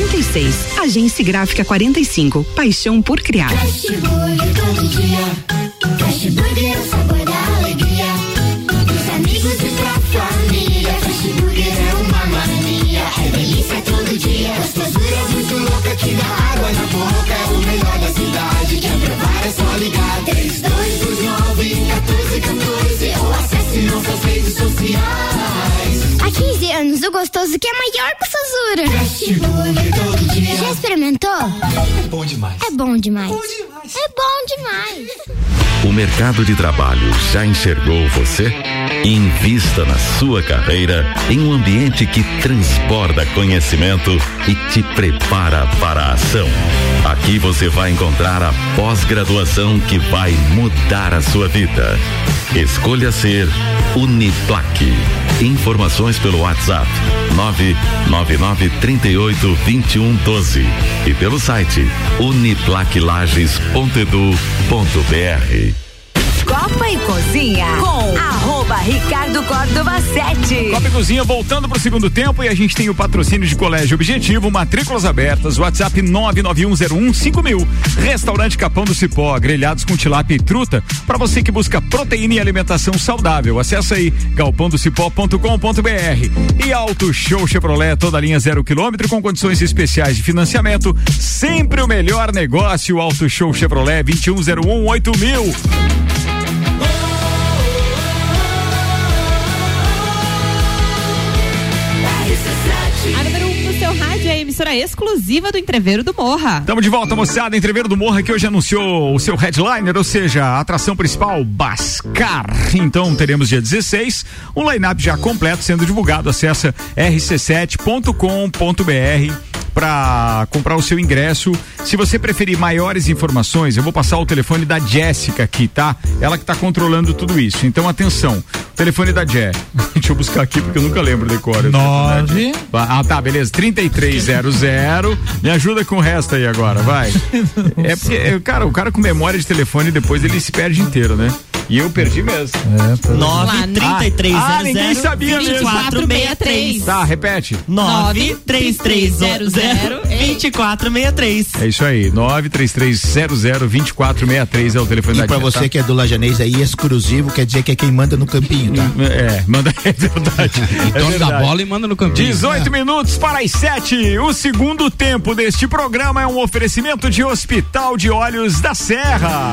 2236. Agência Gráfica 45. Paixão por criar. Todo dia. É o sabor da alegria. Amigos e família. É uma mania. É todo dia. Muito água na boca. É o melhor da cidade. É só ligar. 3229 1414 ou acesse nossas redes sociais. Há 15 anos, o gostoso que é maior que o Sazura. Fast Burger todo dia. Já experimentou? É bom demais. É bom demais. É bom demais. O mercado de trabalho já enxergou você? Invista na sua carreira em um ambiente que transborda conhecimento e te prepara para a ação. Aqui você vai encontrar a pós-graduação que vai mudar a sua vida. Escolha ser Uniplaque. Informações pelo WhatsApp 999 38 21 12 e pelo site uniplaquilages.edu.br. Copa e Cozinha Ricardo Córdova 7. Copa e Cozinha voltando pro segundo tempo e a gente tem o patrocínio de Colégio Objetivo, matrículas abertas, WhatsApp 991015000. Restaurante Capão do Cipó, grelhados com tilápia e truta, para você que busca proteína e alimentação saudável. Acesse aí galpandocipó.com.br. E Auto Show Chevrolet, toda linha zero quilômetro com condições especiais de financiamento. Sempre o melhor negócio, Auto Show Chevrolet 2101 emissora exclusiva do Entreveiro do Morra. Estamos de volta, moçada. Entreveiro do Morra que hoje anunciou o seu headliner, ou seja, a atração principal, Bascar. Então teremos dia 16, um line-up já completo sendo divulgado. Acessa rc7.com.br para comprar o seu ingresso. Se você preferir maiores informações, eu vou passar o telefone da Jéssica aqui, tá? Ela que tá controlando tudo isso. Então, atenção. Telefone da Jé. Deixa eu buscar aqui porque eu nunca lembro decora. Nove. Ah, tá, beleza. 3300. Me ajuda com o resto aí agora, vai. É porque, é, cara, o cara com memória de telefone depois ele se perde inteiro, né? E eu perdi mesmo. É, 93300 Ah, ah, ninguém sabia mesmo. 2463. Tá, repete. 93300 2463. É isso aí, 933002463 é o telefone E da pra Jé, você tá? que é do Lajanês aí, exclusivo, quer dizer que é quem manda no campinho, tá? É, manda, é verdade. É Dono da bola e manda no campinho. 18 minutos para as 7. O segundo tempo deste programa é um oferecimento de Hospital de Olhos da Serra.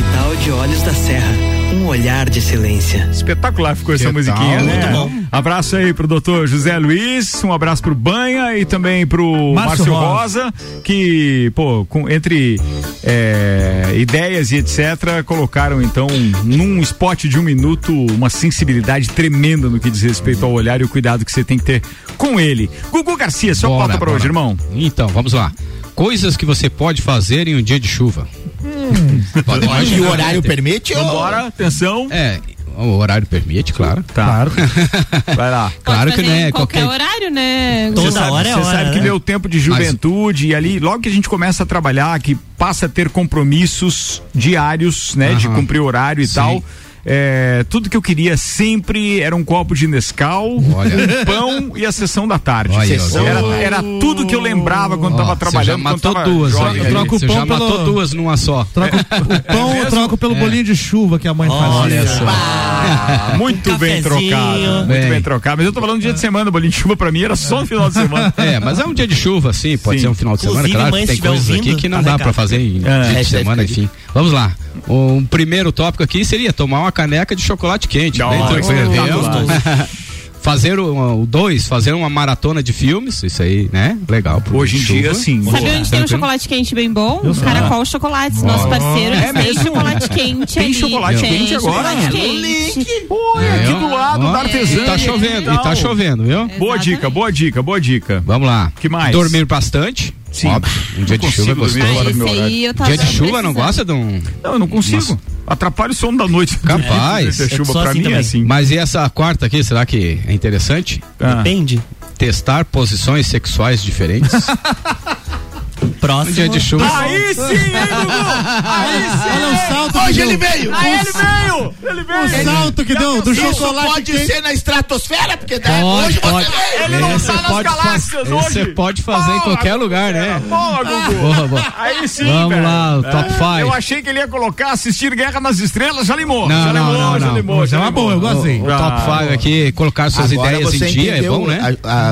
Hospital de Olhos da Serra, um olhar de excelência. Espetacular ficou essa Que musiquinha, tal? né? Muito bom. Abraço aí pro doutor José Luiz, um abraço pro Banha e também pro Márcio Márcio Rosa. Rosa, que, pô, com- entre é, ideias e etc., colocaram então num spot de um minuto uma sensibilidade tremenda no que diz respeito ao olhar e o cuidado que você tem que ter com ele. Gugu Garcia, sua pauta pra bora. hoje, irmão. Então, vamos lá. Coisas que você pode fazer em um dia de chuva. Imaginar, E o horário né? permite? ou- Vambora, atenção. É, o horário permite, claro. Tá. Claro. Vai lá. Claro que fazer não em é qualquer qualquer. horário, né? Toda Você sabe, hora é você hora, sabe que né? meu tempo de juventude e ali, logo que a gente começa a trabalhar, que passa a ter compromissos diários, né? De cumprir horário e Sim. tal. É, tudo que eu queria sempre era um copo de Nescau, Olha. um pão e a sessão da tarde. Olha, Sessão- era, era tudo que eu lembrava quando Ó, tava você já trabalhando. matou duas, jovem olha aí. troca o pão já pelo- matou duas numa só. Troca o pão, eu troco pelo É. bolinho de chuva que a mãe Olha fazia. só. Ah, muito bem Cafezinho. trocado. Muito Bem. bem trocado. Mas eu tô falando dia de semana, bolinho de chuva pra mim era só no final de semana. É, mas é um dia de chuva, sim, pode Sim. ser um final de semana, claro. Tem coisas aqui ouvindo, que não tá dá recado. pra fazer em É. dia de semana, enfim. Vamos lá. O primeiro tópico aqui seria tomar uma caneca de chocolate quente. Da bem tranquilo, Tá. Fazer o, o dois, fazer uma maratona de filmes, isso aí, né? Legal. pro Hoje em dia, sim. Sabe onde tem um chocolate quente bem bom? Os Caracol Chocolates, nosso parceiro, É mesmo? chocolate quente Tem chocolate Tem quente agora? chocolate quente. Pô, é aqui do lado da artesã. E tá chovendo, e tá chovendo, viu? Boa dica, boa dica, boa dica. Vamos lá. Que mais? Dormir bastante. Sim. Óbvio. Um dia Não de chuva é gostoso. tava Dia de chuva não precisando. gosta de um. Não, eu não consigo. Nossa. Atrapalha o sono da noite. Capaz. É, É chuva só pra assim mim é assim. Mas e essa quarta aqui, será que é interessante? Ah. Depende. Testar posições sexuais diferentes. Um Próximo. dia de chuva. Aí sim, hein, Gugu? Aí sim. Olha o salto que Hoje deu. ele veio! Aí ele veio! Ele veio! O salto que deu do Isso chocolate pode quente. ser na estratosfera, porque daí Pode, hoje pode. você veio! Ele não Esse tá nas pode galáxias fa- hoje. esse pode fazer em qualquer lugar, né? Boa, Gugu. Boa, boa. Aí sim, Vamos velho. lá, o top É, five. Eu achei que ele ia colocar assistir Guerra nas Estrelas, já limou. Não, já limou, não, já não. limou. Mas é já uma limou. boa, eu gostei. O top 5 aqui, colocar suas Agora ideias você em dia, é bom, né?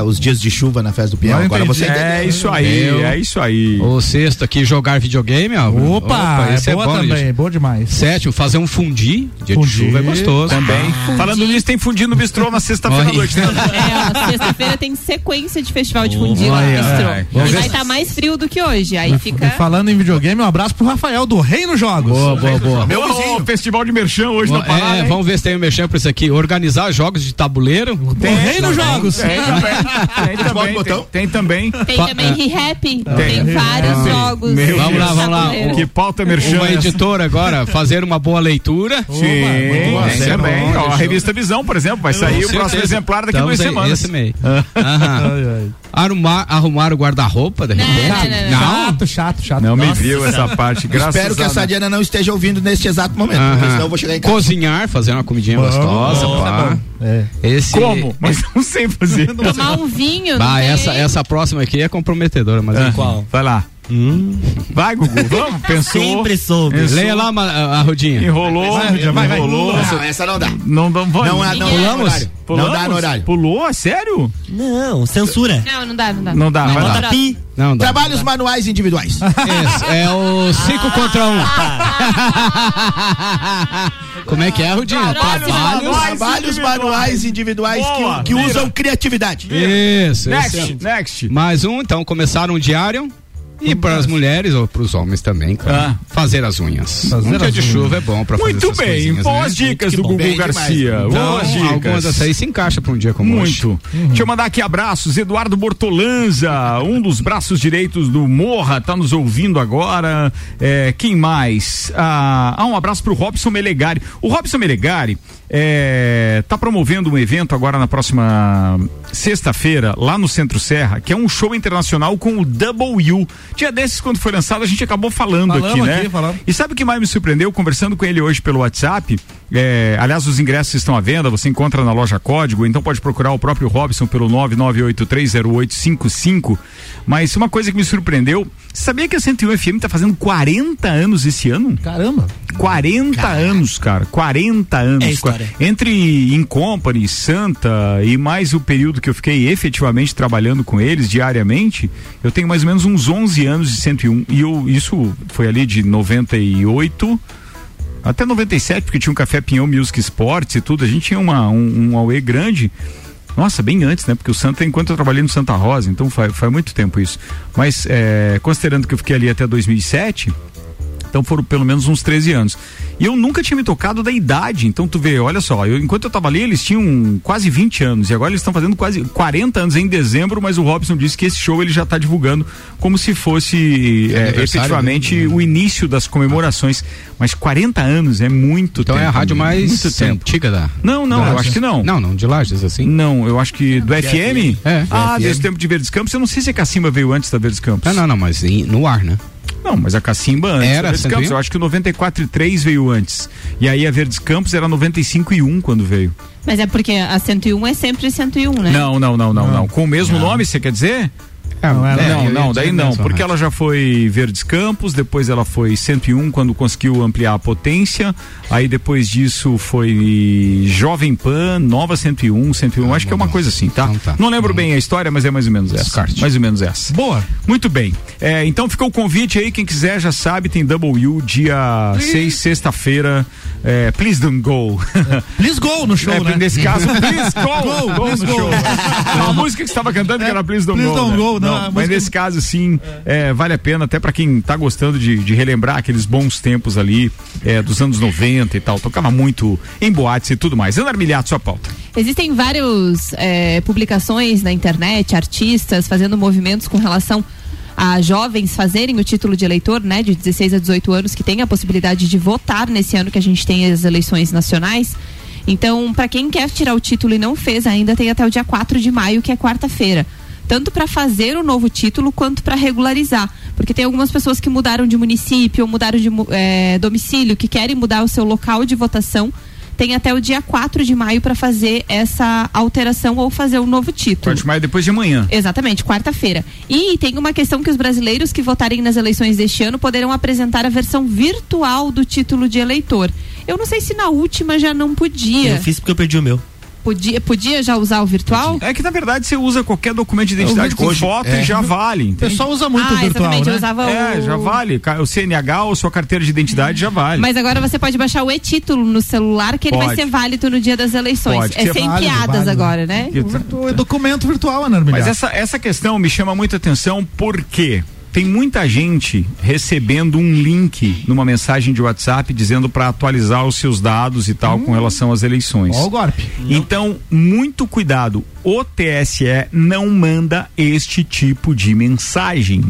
os dias de chuva na festa do peão. Agora você entendeu. É isso aí, é isso aí. O sexto aqui, jogar videogame, ó. Opa, esse é boa bom, também, gente. boa demais. Sétimo, fazer um fundi. Dia Fundi. de chuva é gostoso. Também. Falando nisso, tem fundido no bistrô na sexta-feira à noite, né? É, sexta-feira tem sequência de festival de fundir lá Olha, no bistrô. Vamos E ver vai estar mais frio do que hoje. Aí E fica. falando em videogame, um abraço pro Rafael do Reino Jogos. Boa, boa, boa. Meu vizinho. festival de merchan hoje na parada. É, hein? vamos ver se tem um mexendo pra isso aqui. Organizar jogos de tabuleiro. Do Reino Jogos. Tem também. Tem também. Tem, tem também. Tem também Re-Rap. Tem. Vários jogos. Meu Vamos lá, vamos lá. Tabuleiro. Que pauta merchan. Uma é editora agora, fazer uma boa leitura. Sim, muito bom. é também. Ó, a revista Visão, por exemplo, vai sair o próximo exemplar daqui a Estamos duas semanas. Esse meio. Aham. Arrumar, arrumar o guarda-roupa, de repente? Chato, chato, chato. Não me Nossa viu essa parte, graças Espero que a. Sadiana não esteja ouvindo neste exato momento, Aham. porque senão eu vou chegar em casa. Cozinhar, fazer uma comidinha Bom, gostosa, bom, pá. tá bom. Esse, Como? Mas não sei fazer. Tomar um vinho. não tem? essa, essa próxima aqui é comprometedora, mas Ah, qual? Vai lá. Vai, Gugu, vamos, pensou. Sempre soube. Pensou. Leia lá a, a rodinha. Enrolou, Vai, vai, vai. enrolou. Não, essa não dá. Não, não, vai. Não, é- não, Pulamos? dá no horário. Pulamos? Não dá no horário. Pulou? É sério? Não, censura. Não, não dá, não dá. Não dá, vai Bota lá. pi. Não dá. Trabalhos manuais individuais. Esse é o 5 contra 1. Um. Como é que é, Rudinho? Trabalhos. Trabalhos manuais individuais Boa, que, que usam criatividade. Isso, Next, esse é. next. Mais um, então, começaram o diário. E para as mulheres, ou para os homens também, claro. Ah. Fazer as unhas. Fazer um dia de chuva é bom para fazer Muito bem, coisinhas, boas né? dicas do. Gugu Garcia. Então, Boas algumas dicas. dessas aí se encaixa para um dia como hoje. Muito. Deixa eu mandar aqui abraços. Eduardo Bortolanza, um dos braços direitos do Morra, tá nos ouvindo agora. É, quem mais? Ah, ah, um abraço pro Robson Melegari. O Robson Melegari é, tá promovendo um evento agora na próxima sexta-feira, lá no Centro Serra, que é um show internacional com o Double U. Dia desses, quando foi lançado, a gente acabou falando Falamos aqui, né? aqui, falamos. E sabe o que mais me surpreendeu? Conversando com ele hoje pelo WhatsApp. é, aliás, os ingressos estão à venda, você encontra na loja Código, então pode procurar o próprio Robson pelo 99830855. Mas uma coisa que me surpreendeu, você sabia que a 101 FM está fazendo 40 anos esse ano? Caramba. 40 anos, cara. 40 anos. É história. Entre Incompany, Santa e mais o período que eu fiquei efetivamente trabalhando com eles diariamente, eu tenho mais ou menos uns 11 anos de 101. E eu, isso foi ali de 98 até 97, porque tinha um Café Pinhão Music Sports e tudo. A gente tinha uma, um, um AUE grande. Nossa, bem antes, né? Porque o Santa, enquanto eu trabalhei no Santa Rosa, então faz, faz muito tempo isso. Mas é, considerando que eu fiquei ali até 2007, então foram pelo menos uns 13 anos. E eu nunca tinha me tocado da idade. Então tu vê, olha só, eu, enquanto eu tava ali, eles tinham quase 20 anos. E agora eles estão fazendo quase 40 anos em dezembro, mas o Robson disse que esse show ele já está divulgando como se fosse é, aniversário efetivamente né? o início das comemorações. Mas 40 anos é muito Então tempo. é a rádio mais muito tempo. antiga da. Não, não, da- eu acho que não. Não, não, de Lages, assim. Não, eu acho que do FM? É. Ah, FM. desse tempo de Verdes Campos, eu não sei se a Cacimba veio antes da Verdes Campos. Ah, não, não, mas em- no ar, né? Não, mas a Cacimba antes Era Verdes 101? Campos, eu acho que o 94 e 3 veio antes. E aí a Verdes Campos era 95 e 1 quando veio. Mas é porque a 101 é sempre 101, né? Não, não, não, não, não. Com o mesmo nome, você quer dizer? Não, era- não, eu ia não, dizer daí não, porque rádio. ela já foi Verdes Campos, depois ela foi 101 quando conseguiu ampliar a potência, aí depois disso foi Jovem Pan, Nova 101, 101, acho que é uma coisa assim, tá? Então tá. Não lembro bem a história, mas é mais ou menos essa. Descarte. Mais ou menos essa. Boa. Muito bem. É, então ficou o convite aí, quem quiser já sabe, tem W dia 6, sexta-feira. É, please don't go. Please go no show, É, né? Nesse caso, please go, Go, go please no go. show. É uma música que você estava cantando que era Please Don't Please Go. Don't né? Não, a mas música- nesse caso, sim, é, vale a pena, até para quem tá gostando de, de relembrar aqueles bons tempos ali é, dos anos 90 e tal. Tocava muito em boates e tudo mais. Ana Armiliato, sua pauta. Existem várias publicações na internet, artistas fazendo movimentos com relação a jovens fazerem o título de eleitor, né, de 16 a 18 anos, que tem a possibilidade de votar nesse ano que a gente tem as eleições nacionais. Então, para quem quer tirar o título e não fez ainda, tem até o dia 4 de maio, que é quarta-feira. Tanto para fazer o novo título quanto para regularizar. Porque tem algumas pessoas que mudaram de município ou mudaram de eh, domicílio, que querem mudar o seu local de votação. Tem até o dia 4 de maio para fazer essa alteração ou fazer o novo título. Pode mais depois de amanhã. Exatamente, quarta-feira. E tem uma questão que os brasileiros que votarem nas eleições deste ano poderão apresentar a versão virtual do título de eleitor. Eu não sei se na última já não podia. Eu fiz porque eu perdi o meu. Podia, podia já usar o virtual? É que na verdade você usa qualquer documento de identidade com Hoje, foto é. e já vale. O pessoal usa muito ah, o virtual, exatamente, né? eu usava É, o... já vale. O CNH ou sua carteira de identidade já vale. Mas agora você pode baixar o e-título no celular, que ele vai Pode. ser válido no dia das eleições. Pode. É sem válido, piadas válido. agora, né? É documento virtual, Ana. Mas essa, essa questão me chama muita atenção porque tem muita gente recebendo um link numa mensagem de WhatsApp dizendo para atualizar os seus dados e tal com relação às eleições. Ó o golpe. Então, muito cuidado. O TSE não manda este tipo de mensagem.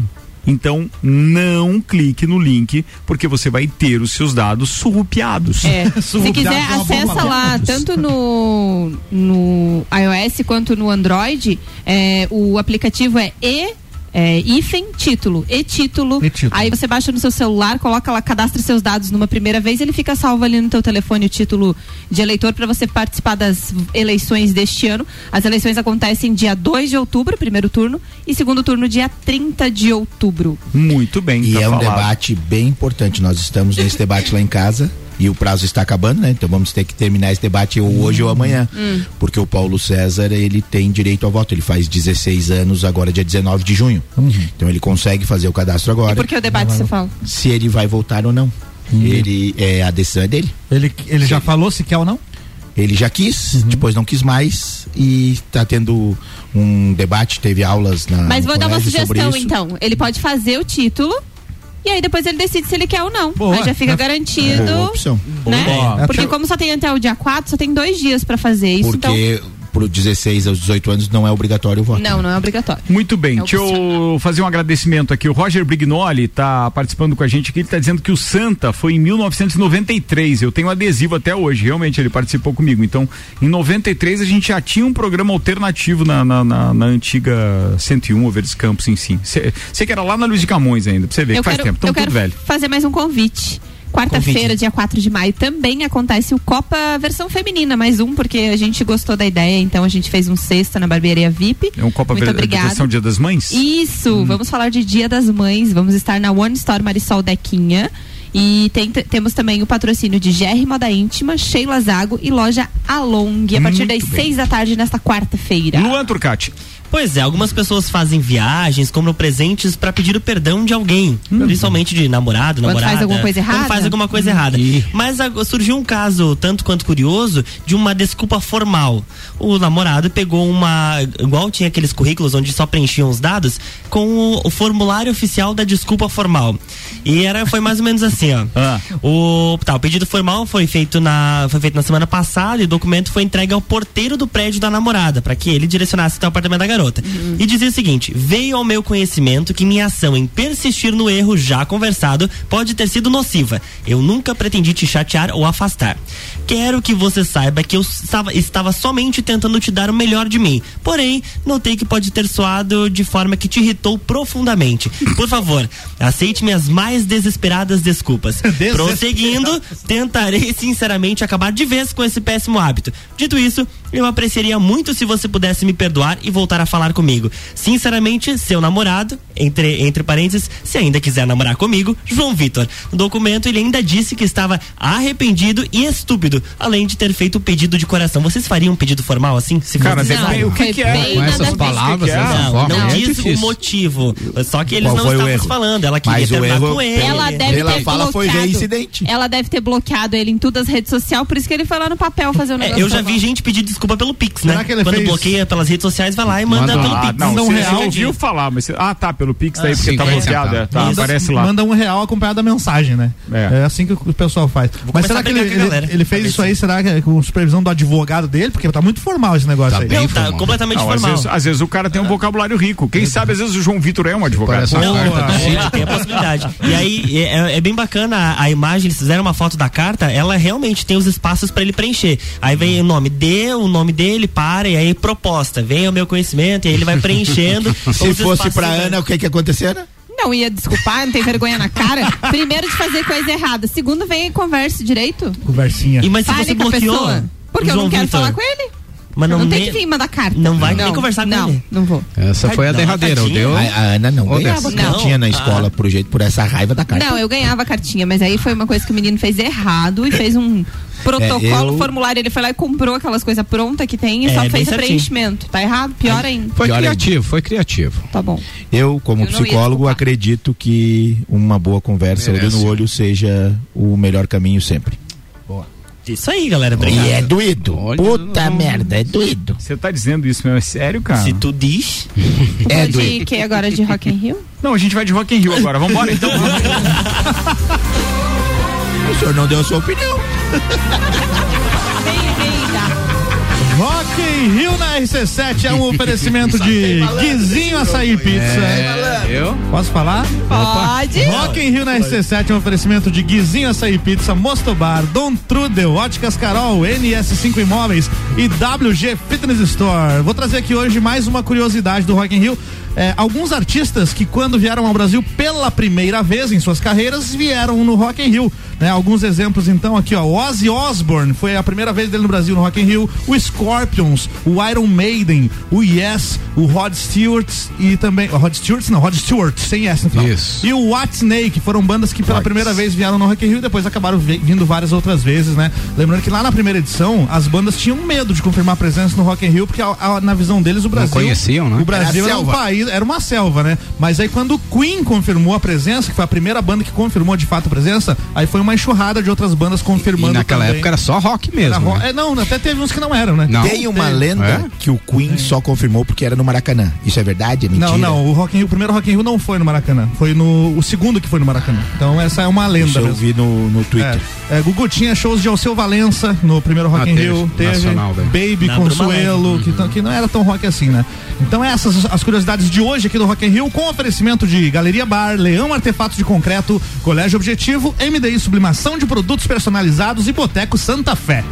Então, não clique no link, porque você vai ter os seus dados surrupiados. É. Se quiser, acessa lá, tanto no, no iOS quanto no Android. é, o aplicativo é E. É, hífen título, e título. Aí você baixa no seu celular, coloca lá, cadastra seus dados numa primeira vez, ele fica salvo ali no teu telefone o título de eleitor para você participar das eleições deste ano. As eleições acontecem dia 2 de outubro, primeiro turno, e segundo turno dia 30 de outubro. Muito bem, E tá é um falado. debate bem importante. Nós estamos nesse debate lá em casa e o prazo está acabando, né? Então vamos ter que terminar esse debate ou hoje ou amanhã. Hum. Porque o Paulo César, ele tem direito ao voto. Ele faz 16 anos agora, dia 19 de junho. Então ele consegue fazer o cadastro agora. E por que o debate você fala? Se ele vai voltar ou não. Ele, é, a decisão é dele. Ele, ele já falou se quer ou não? Ele já quis, depois não quis mais e está tendo um debate, teve aulas na Mas vou dar uma sugestão então. Ele pode fazer o título. E aí depois ele decide se ele quer ou não. Boa. aí já fica É garantido. boa opção. Né? Boa. Porque como só tem até o dia 4, só tem dois dias pra fazer isso. Porque pro 16 aos 18 anos não é obrigatório o voto. Não, não é obrigatório. Muito bem, É deixa eu fazer um agradecimento aqui. O Roger Brignoli tá participando com a gente aqui. Ele tá dizendo que o Santa foi em 1993. Eu tenho adesivo até hoje. Realmente, ele participou comigo. Então, em 93 a gente já tinha um programa alternativo na, na, na- na antiga 101, o Verdes Campos em si. Você que era lá na Luiz de Camões ainda, pra você ver Eu que faz quero, tempo. Tão eu tudo quero velho. fazer mais um convite. Quarta-feira, dia 4 de maio, também acontece o Copa versão feminina, mais um, porque a gente gostou da ideia, então a gente fez um sexta na barbearia VIP. É um Copa Muito ver- obrigada. versão Dia das Mães? Isso, vamos falar de Dia das Mães. Vamos estar na One Store Marisol Dequinha. E tem- temos também o patrocínio de GR Moda Íntima, Sheila Zago e loja Along. A partir das Muito bem. seis da tarde nesta quarta-feira. Luan Turcati. Pois é, algumas pessoas fazem viagens, compram presentes pra pedir o perdão de alguém, principalmente de namorado, Quando namorada. faz alguma coisa Quando errada? faz alguma coisa errada. Mas surgiu um caso tanto quanto curioso de uma desculpa formal. O namorado pegou uma, igual tinha aqueles currículos onde só preenchiam os dados, com o, o formulário oficial da desculpa formal. E era foi mais ou menos assim, ó. O, tá, o pedido formal foi feito na foi feito na semana passada e o documento foi entregue ao porteiro do prédio da namorada para que ele direcionasse até o apartamento da garota. E dizia o seguinte: "Veio ao meu conhecimento que minha ação em persistir no erro já conversado pode ter sido nociva. Eu nunca pretendi te chatear ou afastar. Quero que você saiba que eu estava, estava somente tentando te dar o melhor de mim. Porém, notei que pode ter soado de forma que te irritou profundamente. Por favor, aceite minhas mais desesperadas desculpas. Prosseguindo, tentarei sinceramente acabar de vez com esse péssimo hábito. Dito isso, eu apreciaria muito se você pudesse me perdoar e voltar a falar comigo. Sinceramente, seu namorado, entre, entre parênteses, se ainda quiser namorar comigo, João Vitor. No documento, ele ainda disse que estava arrependido e estúpido, além de ter feito o pedido de coração. Vocês fariam um pedido formal assim? Se Cara, fosse necessário? o que que é? Com essas a ver. palavras, dessa não, não é diz difícil. o motivo. Só que eles Qual não foi estavam erro? falando. Ela queria Mas terminar erro- com ele. Ela deve Pela ter fala foi bloqueado. reincidente. Ela deve ter bloqueado ele em todas as redes sociais, por isso que ele foi lá no papel fazer o É, negócio. eu já formal. vi gente pedir desculpa pelo Pix, Será né? que ele Quando fez- bloqueia pelas redes sociais, vai lá e manda, pelo ah, Pix. não, Manda um você real. ouviu falar, mas você- ah, tá, pelo Pix daí, Ah, porque tá 50 bloqueado, é, tá, Manda- aparece lá. Manda um real acompanhado da mensagem, né? É, assim que o pessoal faz. Mas será que ele, brigar fez isso aí, será que é com supervisão do advogado dele? Porque tá muito formal esse negócio aí. Não, tá completamente Não, às formal. vezes, às vezes o cara tem um vocabulário rico. Quem sabe, às vezes, o João Vitor é um advogado. Boa, é, tem a possibilidade. E aí é, é bem bacana a, a imagem, eles fizeram uma foto da carta, ela realmente tem os espaços pra ele preencher. Aí vem o nome de, o nome dele, para, e aí proposta, vem ao meu conhecimento, e aí ele vai preenchendo. Se os fosse pra Ana, o que que aconteceria? Não ia desculpar, não tem vergonha na cara. Primeiro de fazer coisa errada. Segundo, vem e converse direito. Conversinha. E mas se Fale você com a bloqueou. pessoa. Porque eu João não quero Vitor, falar com ele. Mas não, não tem que vir mandar carta. Não vai nem conversar com não, ele. Não, vou. Essa foi a Não, derradeira. Deu... A, a Ana não ganhava cartinha Não. na escola Ah. por jeito, por essa raiva da carta. Não, eu ganhava cartinha, mas aí foi uma coisa que o menino fez errado e fez um protocolo, É, eu- formulário. Ele foi lá e comprou aquelas coisas prontas que tem e É, só fez o preenchimento. Tá errado? Pior ainda. Foi Pior ainda. criativo, foi criativo. Tá bom. Eu, como Eu não psicólogo, acredito que uma boa conversa, olho no olho, seja o melhor caminho sempre. Isso aí, galera. Obrigado. E é doído. Puta merda, é doído. Você tá dizendo isso mesmo? É sério, cara? Se tu diz. É Pode ir que agora de Rock in Rio? Não, a gente vai de Rock in Rio agora. Vambora, então. O senhor não deu a sua opinião. Rock in Rio na RC7 é um oferecimento de Guizinho Açaí Pizza. É, eu? Posso falar? Pode. Rock in Rio na RC7 é um oferecimento de Guizinho Açaí Pizza, Mostobar, Dom Trudel, Óticas Carol, NS5 Imóveis e WG Fitness Store. Vou trazer aqui hoje mais uma curiosidade do Rock in Rio. É, alguns artistas que quando vieram ao Brasil pela primeira vez em suas carreiras vieram no Rock in Rio. Né? Alguns exemplos então aqui, ó. O Ozzy Osbourne foi a primeira vez dele no Brasil no Rock in Rio. O Scorpions, o Iron Maiden, o Yes, o Rod Stewart e também o Rod Stewart não, Rod Stewart sem S no final. Isso. E o White Snake foram bandas que pela White. primeira vez vieram no Rock in Rio e depois acabaram vi- vindo várias outras vezes, né? Lembrando que lá na primeira edição as bandas tinham medo de confirmar presença no Rock in Rio porque a- a- na visão deles o Brasil conheciam, né? O Brasil Era era, um selva. Era uma selva, né? Mas aí quando o Queen confirmou a presença, que foi a primeira banda que confirmou de fato a presença, aí foi uma enxurrada de outras bandas E confirmando naquela também. época era só rock mesmo. Ro- né? é, não, até teve uns que não eram, né? Não. Tem uma Tem. lenda É? que o Queen só confirmou porque era no Maracanã. Isso é verdade? É mentira? Não, não, o, Rock in Rio, o primeiro Rock in Rio não foi no Maracanã, foi no o segundo que foi no Maracanã. Então essa é uma lenda Isso eu vi no, no Twitter. É, é, Gugu tinha shows de Alceu Valença no primeiro Rock Ah, in teve. Rio, teve Nacional. Baby Na Bruma Consuelo, que, tão- que não era tão rock assim, né? Então essas as curiosidades de hoje aqui do Rock in Rio com oferecimento de Galeria Bar, Leão Artefatos de Concreto, Colégio Objetivo, MDI Sublimação de Produtos Personalizados e Boteco Santa Fé.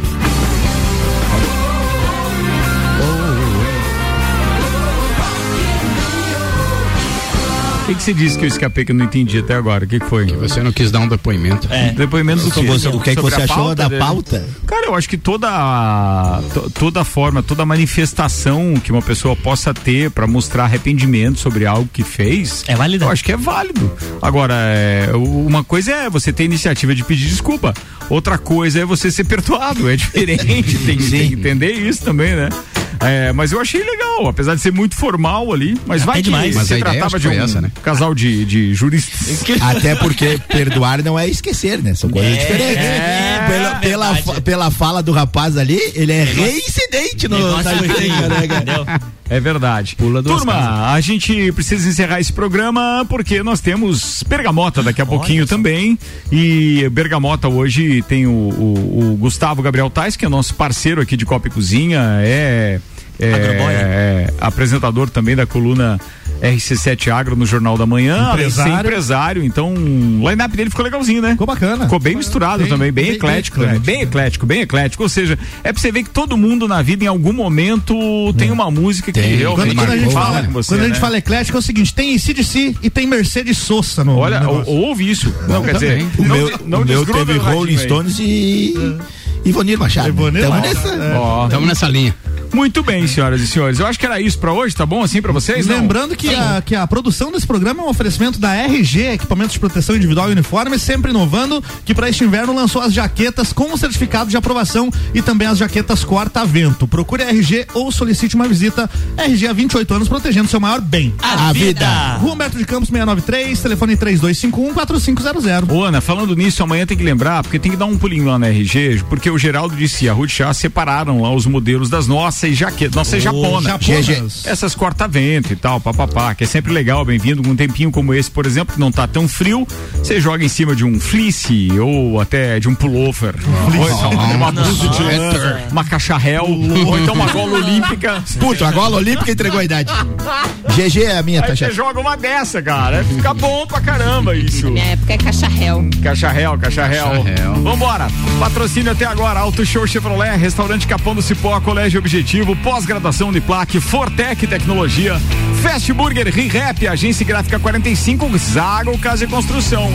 Que, que você disse que eu escapei que eu não entendi até agora? O que, que foi? Você não quis dar um depoimento. É. Depoimento do quê? Você- o que, é que você achou da dele? pauta? Cara, eu acho que toda a- toda forma, toda manifestação que uma pessoa possa ter pra mostrar arrependimento sobre algo que fez, É válida. eu acho que é válido. Agora, é, uma coisa é você ter iniciativa de pedir desculpa, outra coisa é você ser perdoado, é diferente, tem, que- tem que entender isso também, né? É, mas eu achei legal, apesar de ser muito formal ali, mas vai que demais. Mas se tratava de um essa, né? casal de, de juristas. Até porque perdoar não é esquecer, né? São coisas É, diferentes. é, pela, pela, pela fala do rapaz ali, ele é reincidente no, Negócio na feio, né, cara? É verdade. Pula duas Turma, casas. a gente precisa encerrar esse programa porque nós temos Bergamota daqui a pouquinho também. E Bergamota hoje tem o, o- o Gustavo Gabriel Tais, que é nosso parceiro aqui de Copa e Cozinha, é, é, Agroboy. é apresentador também da coluna RC7 Agro no Jornal da Manhã, além Empresário. empresário. Então, o line-up dele ficou legalzinho, né? Ficou bacana. Ficou bem misturado Bem- também, bem, bem- eclético bem também. eclético. Bem eclético, bem eclético. Ou seja, é pra você ver que todo mundo na vida, em algum momento, tem uma música que Tem. realmente Quando, quando a gente fala fala, com você. quando a gente né? fala eclético é o seguinte, tem ICDC e tem Mercedes Sosa no Olha, no ouve isso. Não, quer dizer, O não, meu, não o meu desgruda teve Rolling aí. Stones e Ivonir Machado. Ivonir Tamo Machado, nessa. é. Ó, Estamos nessa linha. muito bem, senhoras e senhores. Eu acho que era isso pra hoje, tá bom assim pra vocês? Não? Lembrando que a, que a produção desse programa é um oferecimento da RG, equipamentos de proteção individual e uniforme, sempre inovando, que para este inverno lançou as jaquetas com o certificado de aprovação e também as jaquetas corta-vento. Procure a RG ou solicite uma visita. RG há 28 anos protegendo seu maior bem. A, vida. Rua Humberto de Campos 693, telefone 3251-4500. Ô, Ana, falando nisso, amanhã tem que lembrar, porque tem que dar um pulinho lá na RG, porque o Geraldo disse a Ruth Chá separaram lá os modelos das nossas jaquetas, nossas japonas. japonas. Essas corta-vento e tal, papapá, que é sempre legal, bem-vindo com um tempinho como esse, por exemplo, que não tá tão frio, você joga em cima de um fleece ou até de um pullover, então de uma blusa de lã, uma caixa réu, ou então uma gola olímpica. Puta, a gola olímpica entregou a idade. GG é a minha, tá você joga uma dessa, cara. Fica bom pra caramba isso. Na minha época é caixa réu. Caixa Real, Caixa Real. Caixa Real. Vambora. Patrocínio até agora. Auto Show Chevrolet, Restaurante Capão do Cipó, Colégio Objetivo, pós-graduação Uniplac, Fortec Tecnologia, Fast Burger, ReHap, Agência Gráfica 45, Zago Casa e Construção.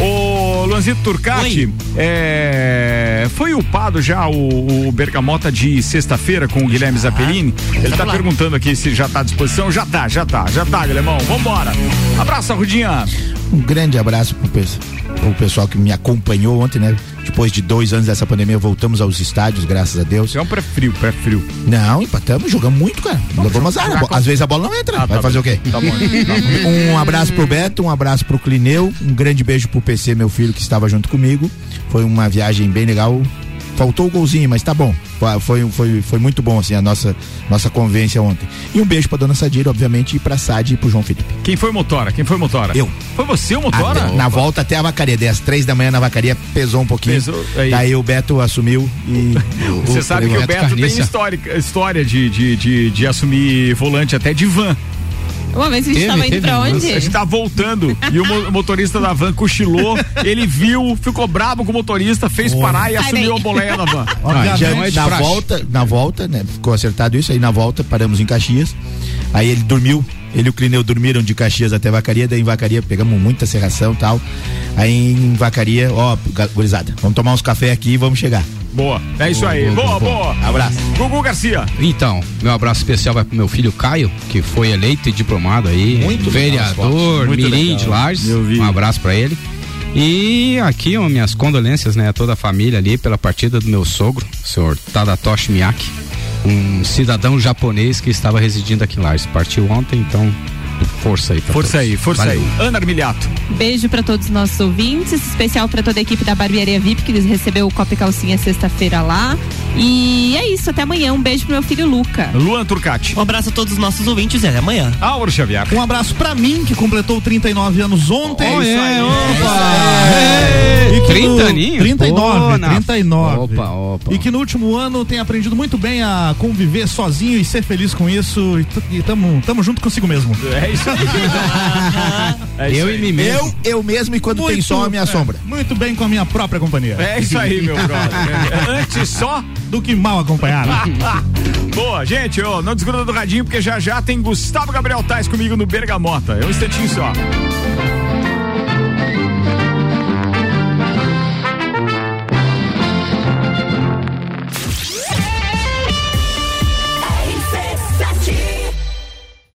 O Luanzito Turcati, é, foi upado já o, o Bergamota de sexta-feira com o Guilherme Zappellini? Ele tá lá. perguntando aqui se já tá à disposição. Já tá, já tá, já tá, Guilhermão. Vambora. Abraço, Rudinha. Um grande abraço pro, pe- pro pessoal que me acompanhou ontem, né? Depois de dois anos dessa pandemia, voltamos aos estádios, graças a Deus. É um pré-frio, pré-frio. Não, empatamos, jogamos muito, cara. Levamos azar. Às vezes a bola não entra. Ah, Vai tá fazer bom. o quê? Tá bom, tá bom. Um abraço pro Beto, um abraço pro Clineu, um grande beijo pro PC, meu filho que estava junto comigo. Foi uma viagem bem legal. Faltou o golzinho, mas tá bom. Foi, foi, foi muito bom, assim, a nossa, nossa convivência ontem. E um beijo pra dona Sadira, obviamente, e pra Sade e pro João Felipe. Quem foi o motora? Quem foi o motora? Eu. Foi você o motora? Até- na volta até a vacaria, daí às três da manhã na vacaria, pesou um pouquinho. Pesou, aí. Daí o Beto assumiu e. Você sabe que o Beto tem história, história de, de, de, de assumir volante até de van. Uma vez a gente tava indo pra onde? A gente tá voltando e o mo- motorista da van cochilou, ele viu, ficou bravo com o motorista, fez parar e Sai assumiu daí. a boleia da van. Já na volta, na volta, né? Ficou acertado isso aí. Na volta, paramos em Caxias. Aí ele dormiu. Ele e o Clineu dormiram de Caxias até Vacaria. Daí em Vacaria pegamos muita serração e tal. Aí em Vacaria, ó, gurizada, vamos tomar uns café aqui e vamos chegar. Boa, é isso Boa, aí. boa, Boa, boa. boa. Abraço. Gugu Garcia. Então, meu abraço especial vai pro meu filho Caio, que foi eleito e diplomado aí. Muito vereador, Muito Mirim legal. de Lages. Um abraço pra ele. E aqui, ó, minhas condolências, né, a toda a família ali pela partida do meu sogro, o senhor Tadatoshi Miyake, um cidadão japonês que estava residindo aqui em Lages. Partiu ontem, então força aí. Força todos. aí, força Valeu. aí. Ana Armiliato. Beijo pra todos os nossos ouvintes, especial pra toda a equipe da Barbearia VIP que recebeu o Copa e Calcinha sexta-feira lá. E é isso, até amanhã. Um beijo pro meu filho Luca. Luan Turcati. Um abraço a todos os nossos ouvintes e até amanhã. Auro Xavier. Um abraço pra mim, que completou 39 anos ontem. Oh, Isso é, aí. opa! É. E que 30 no- aninhos? 39, Pô, na- 39. Opa, opa. E que no último ano tem aprendido muito bem a conviver sozinho e ser feliz com isso. E, e tamo, tamo junto consigo mesmo. É isso aí. É isso Eu aí. e mim mesmo. Eu, eu mesmo e quando tem sol, a minha é, sombra. Muito bem com a minha própria companhia. É isso aí, meu brother. Antes só Do que mal acompanhado. Boa, gente, ó, não desgruda do radinho porque já já tem Gustavo Gabriel Tais comigo no Bergamota. É um instantinho só.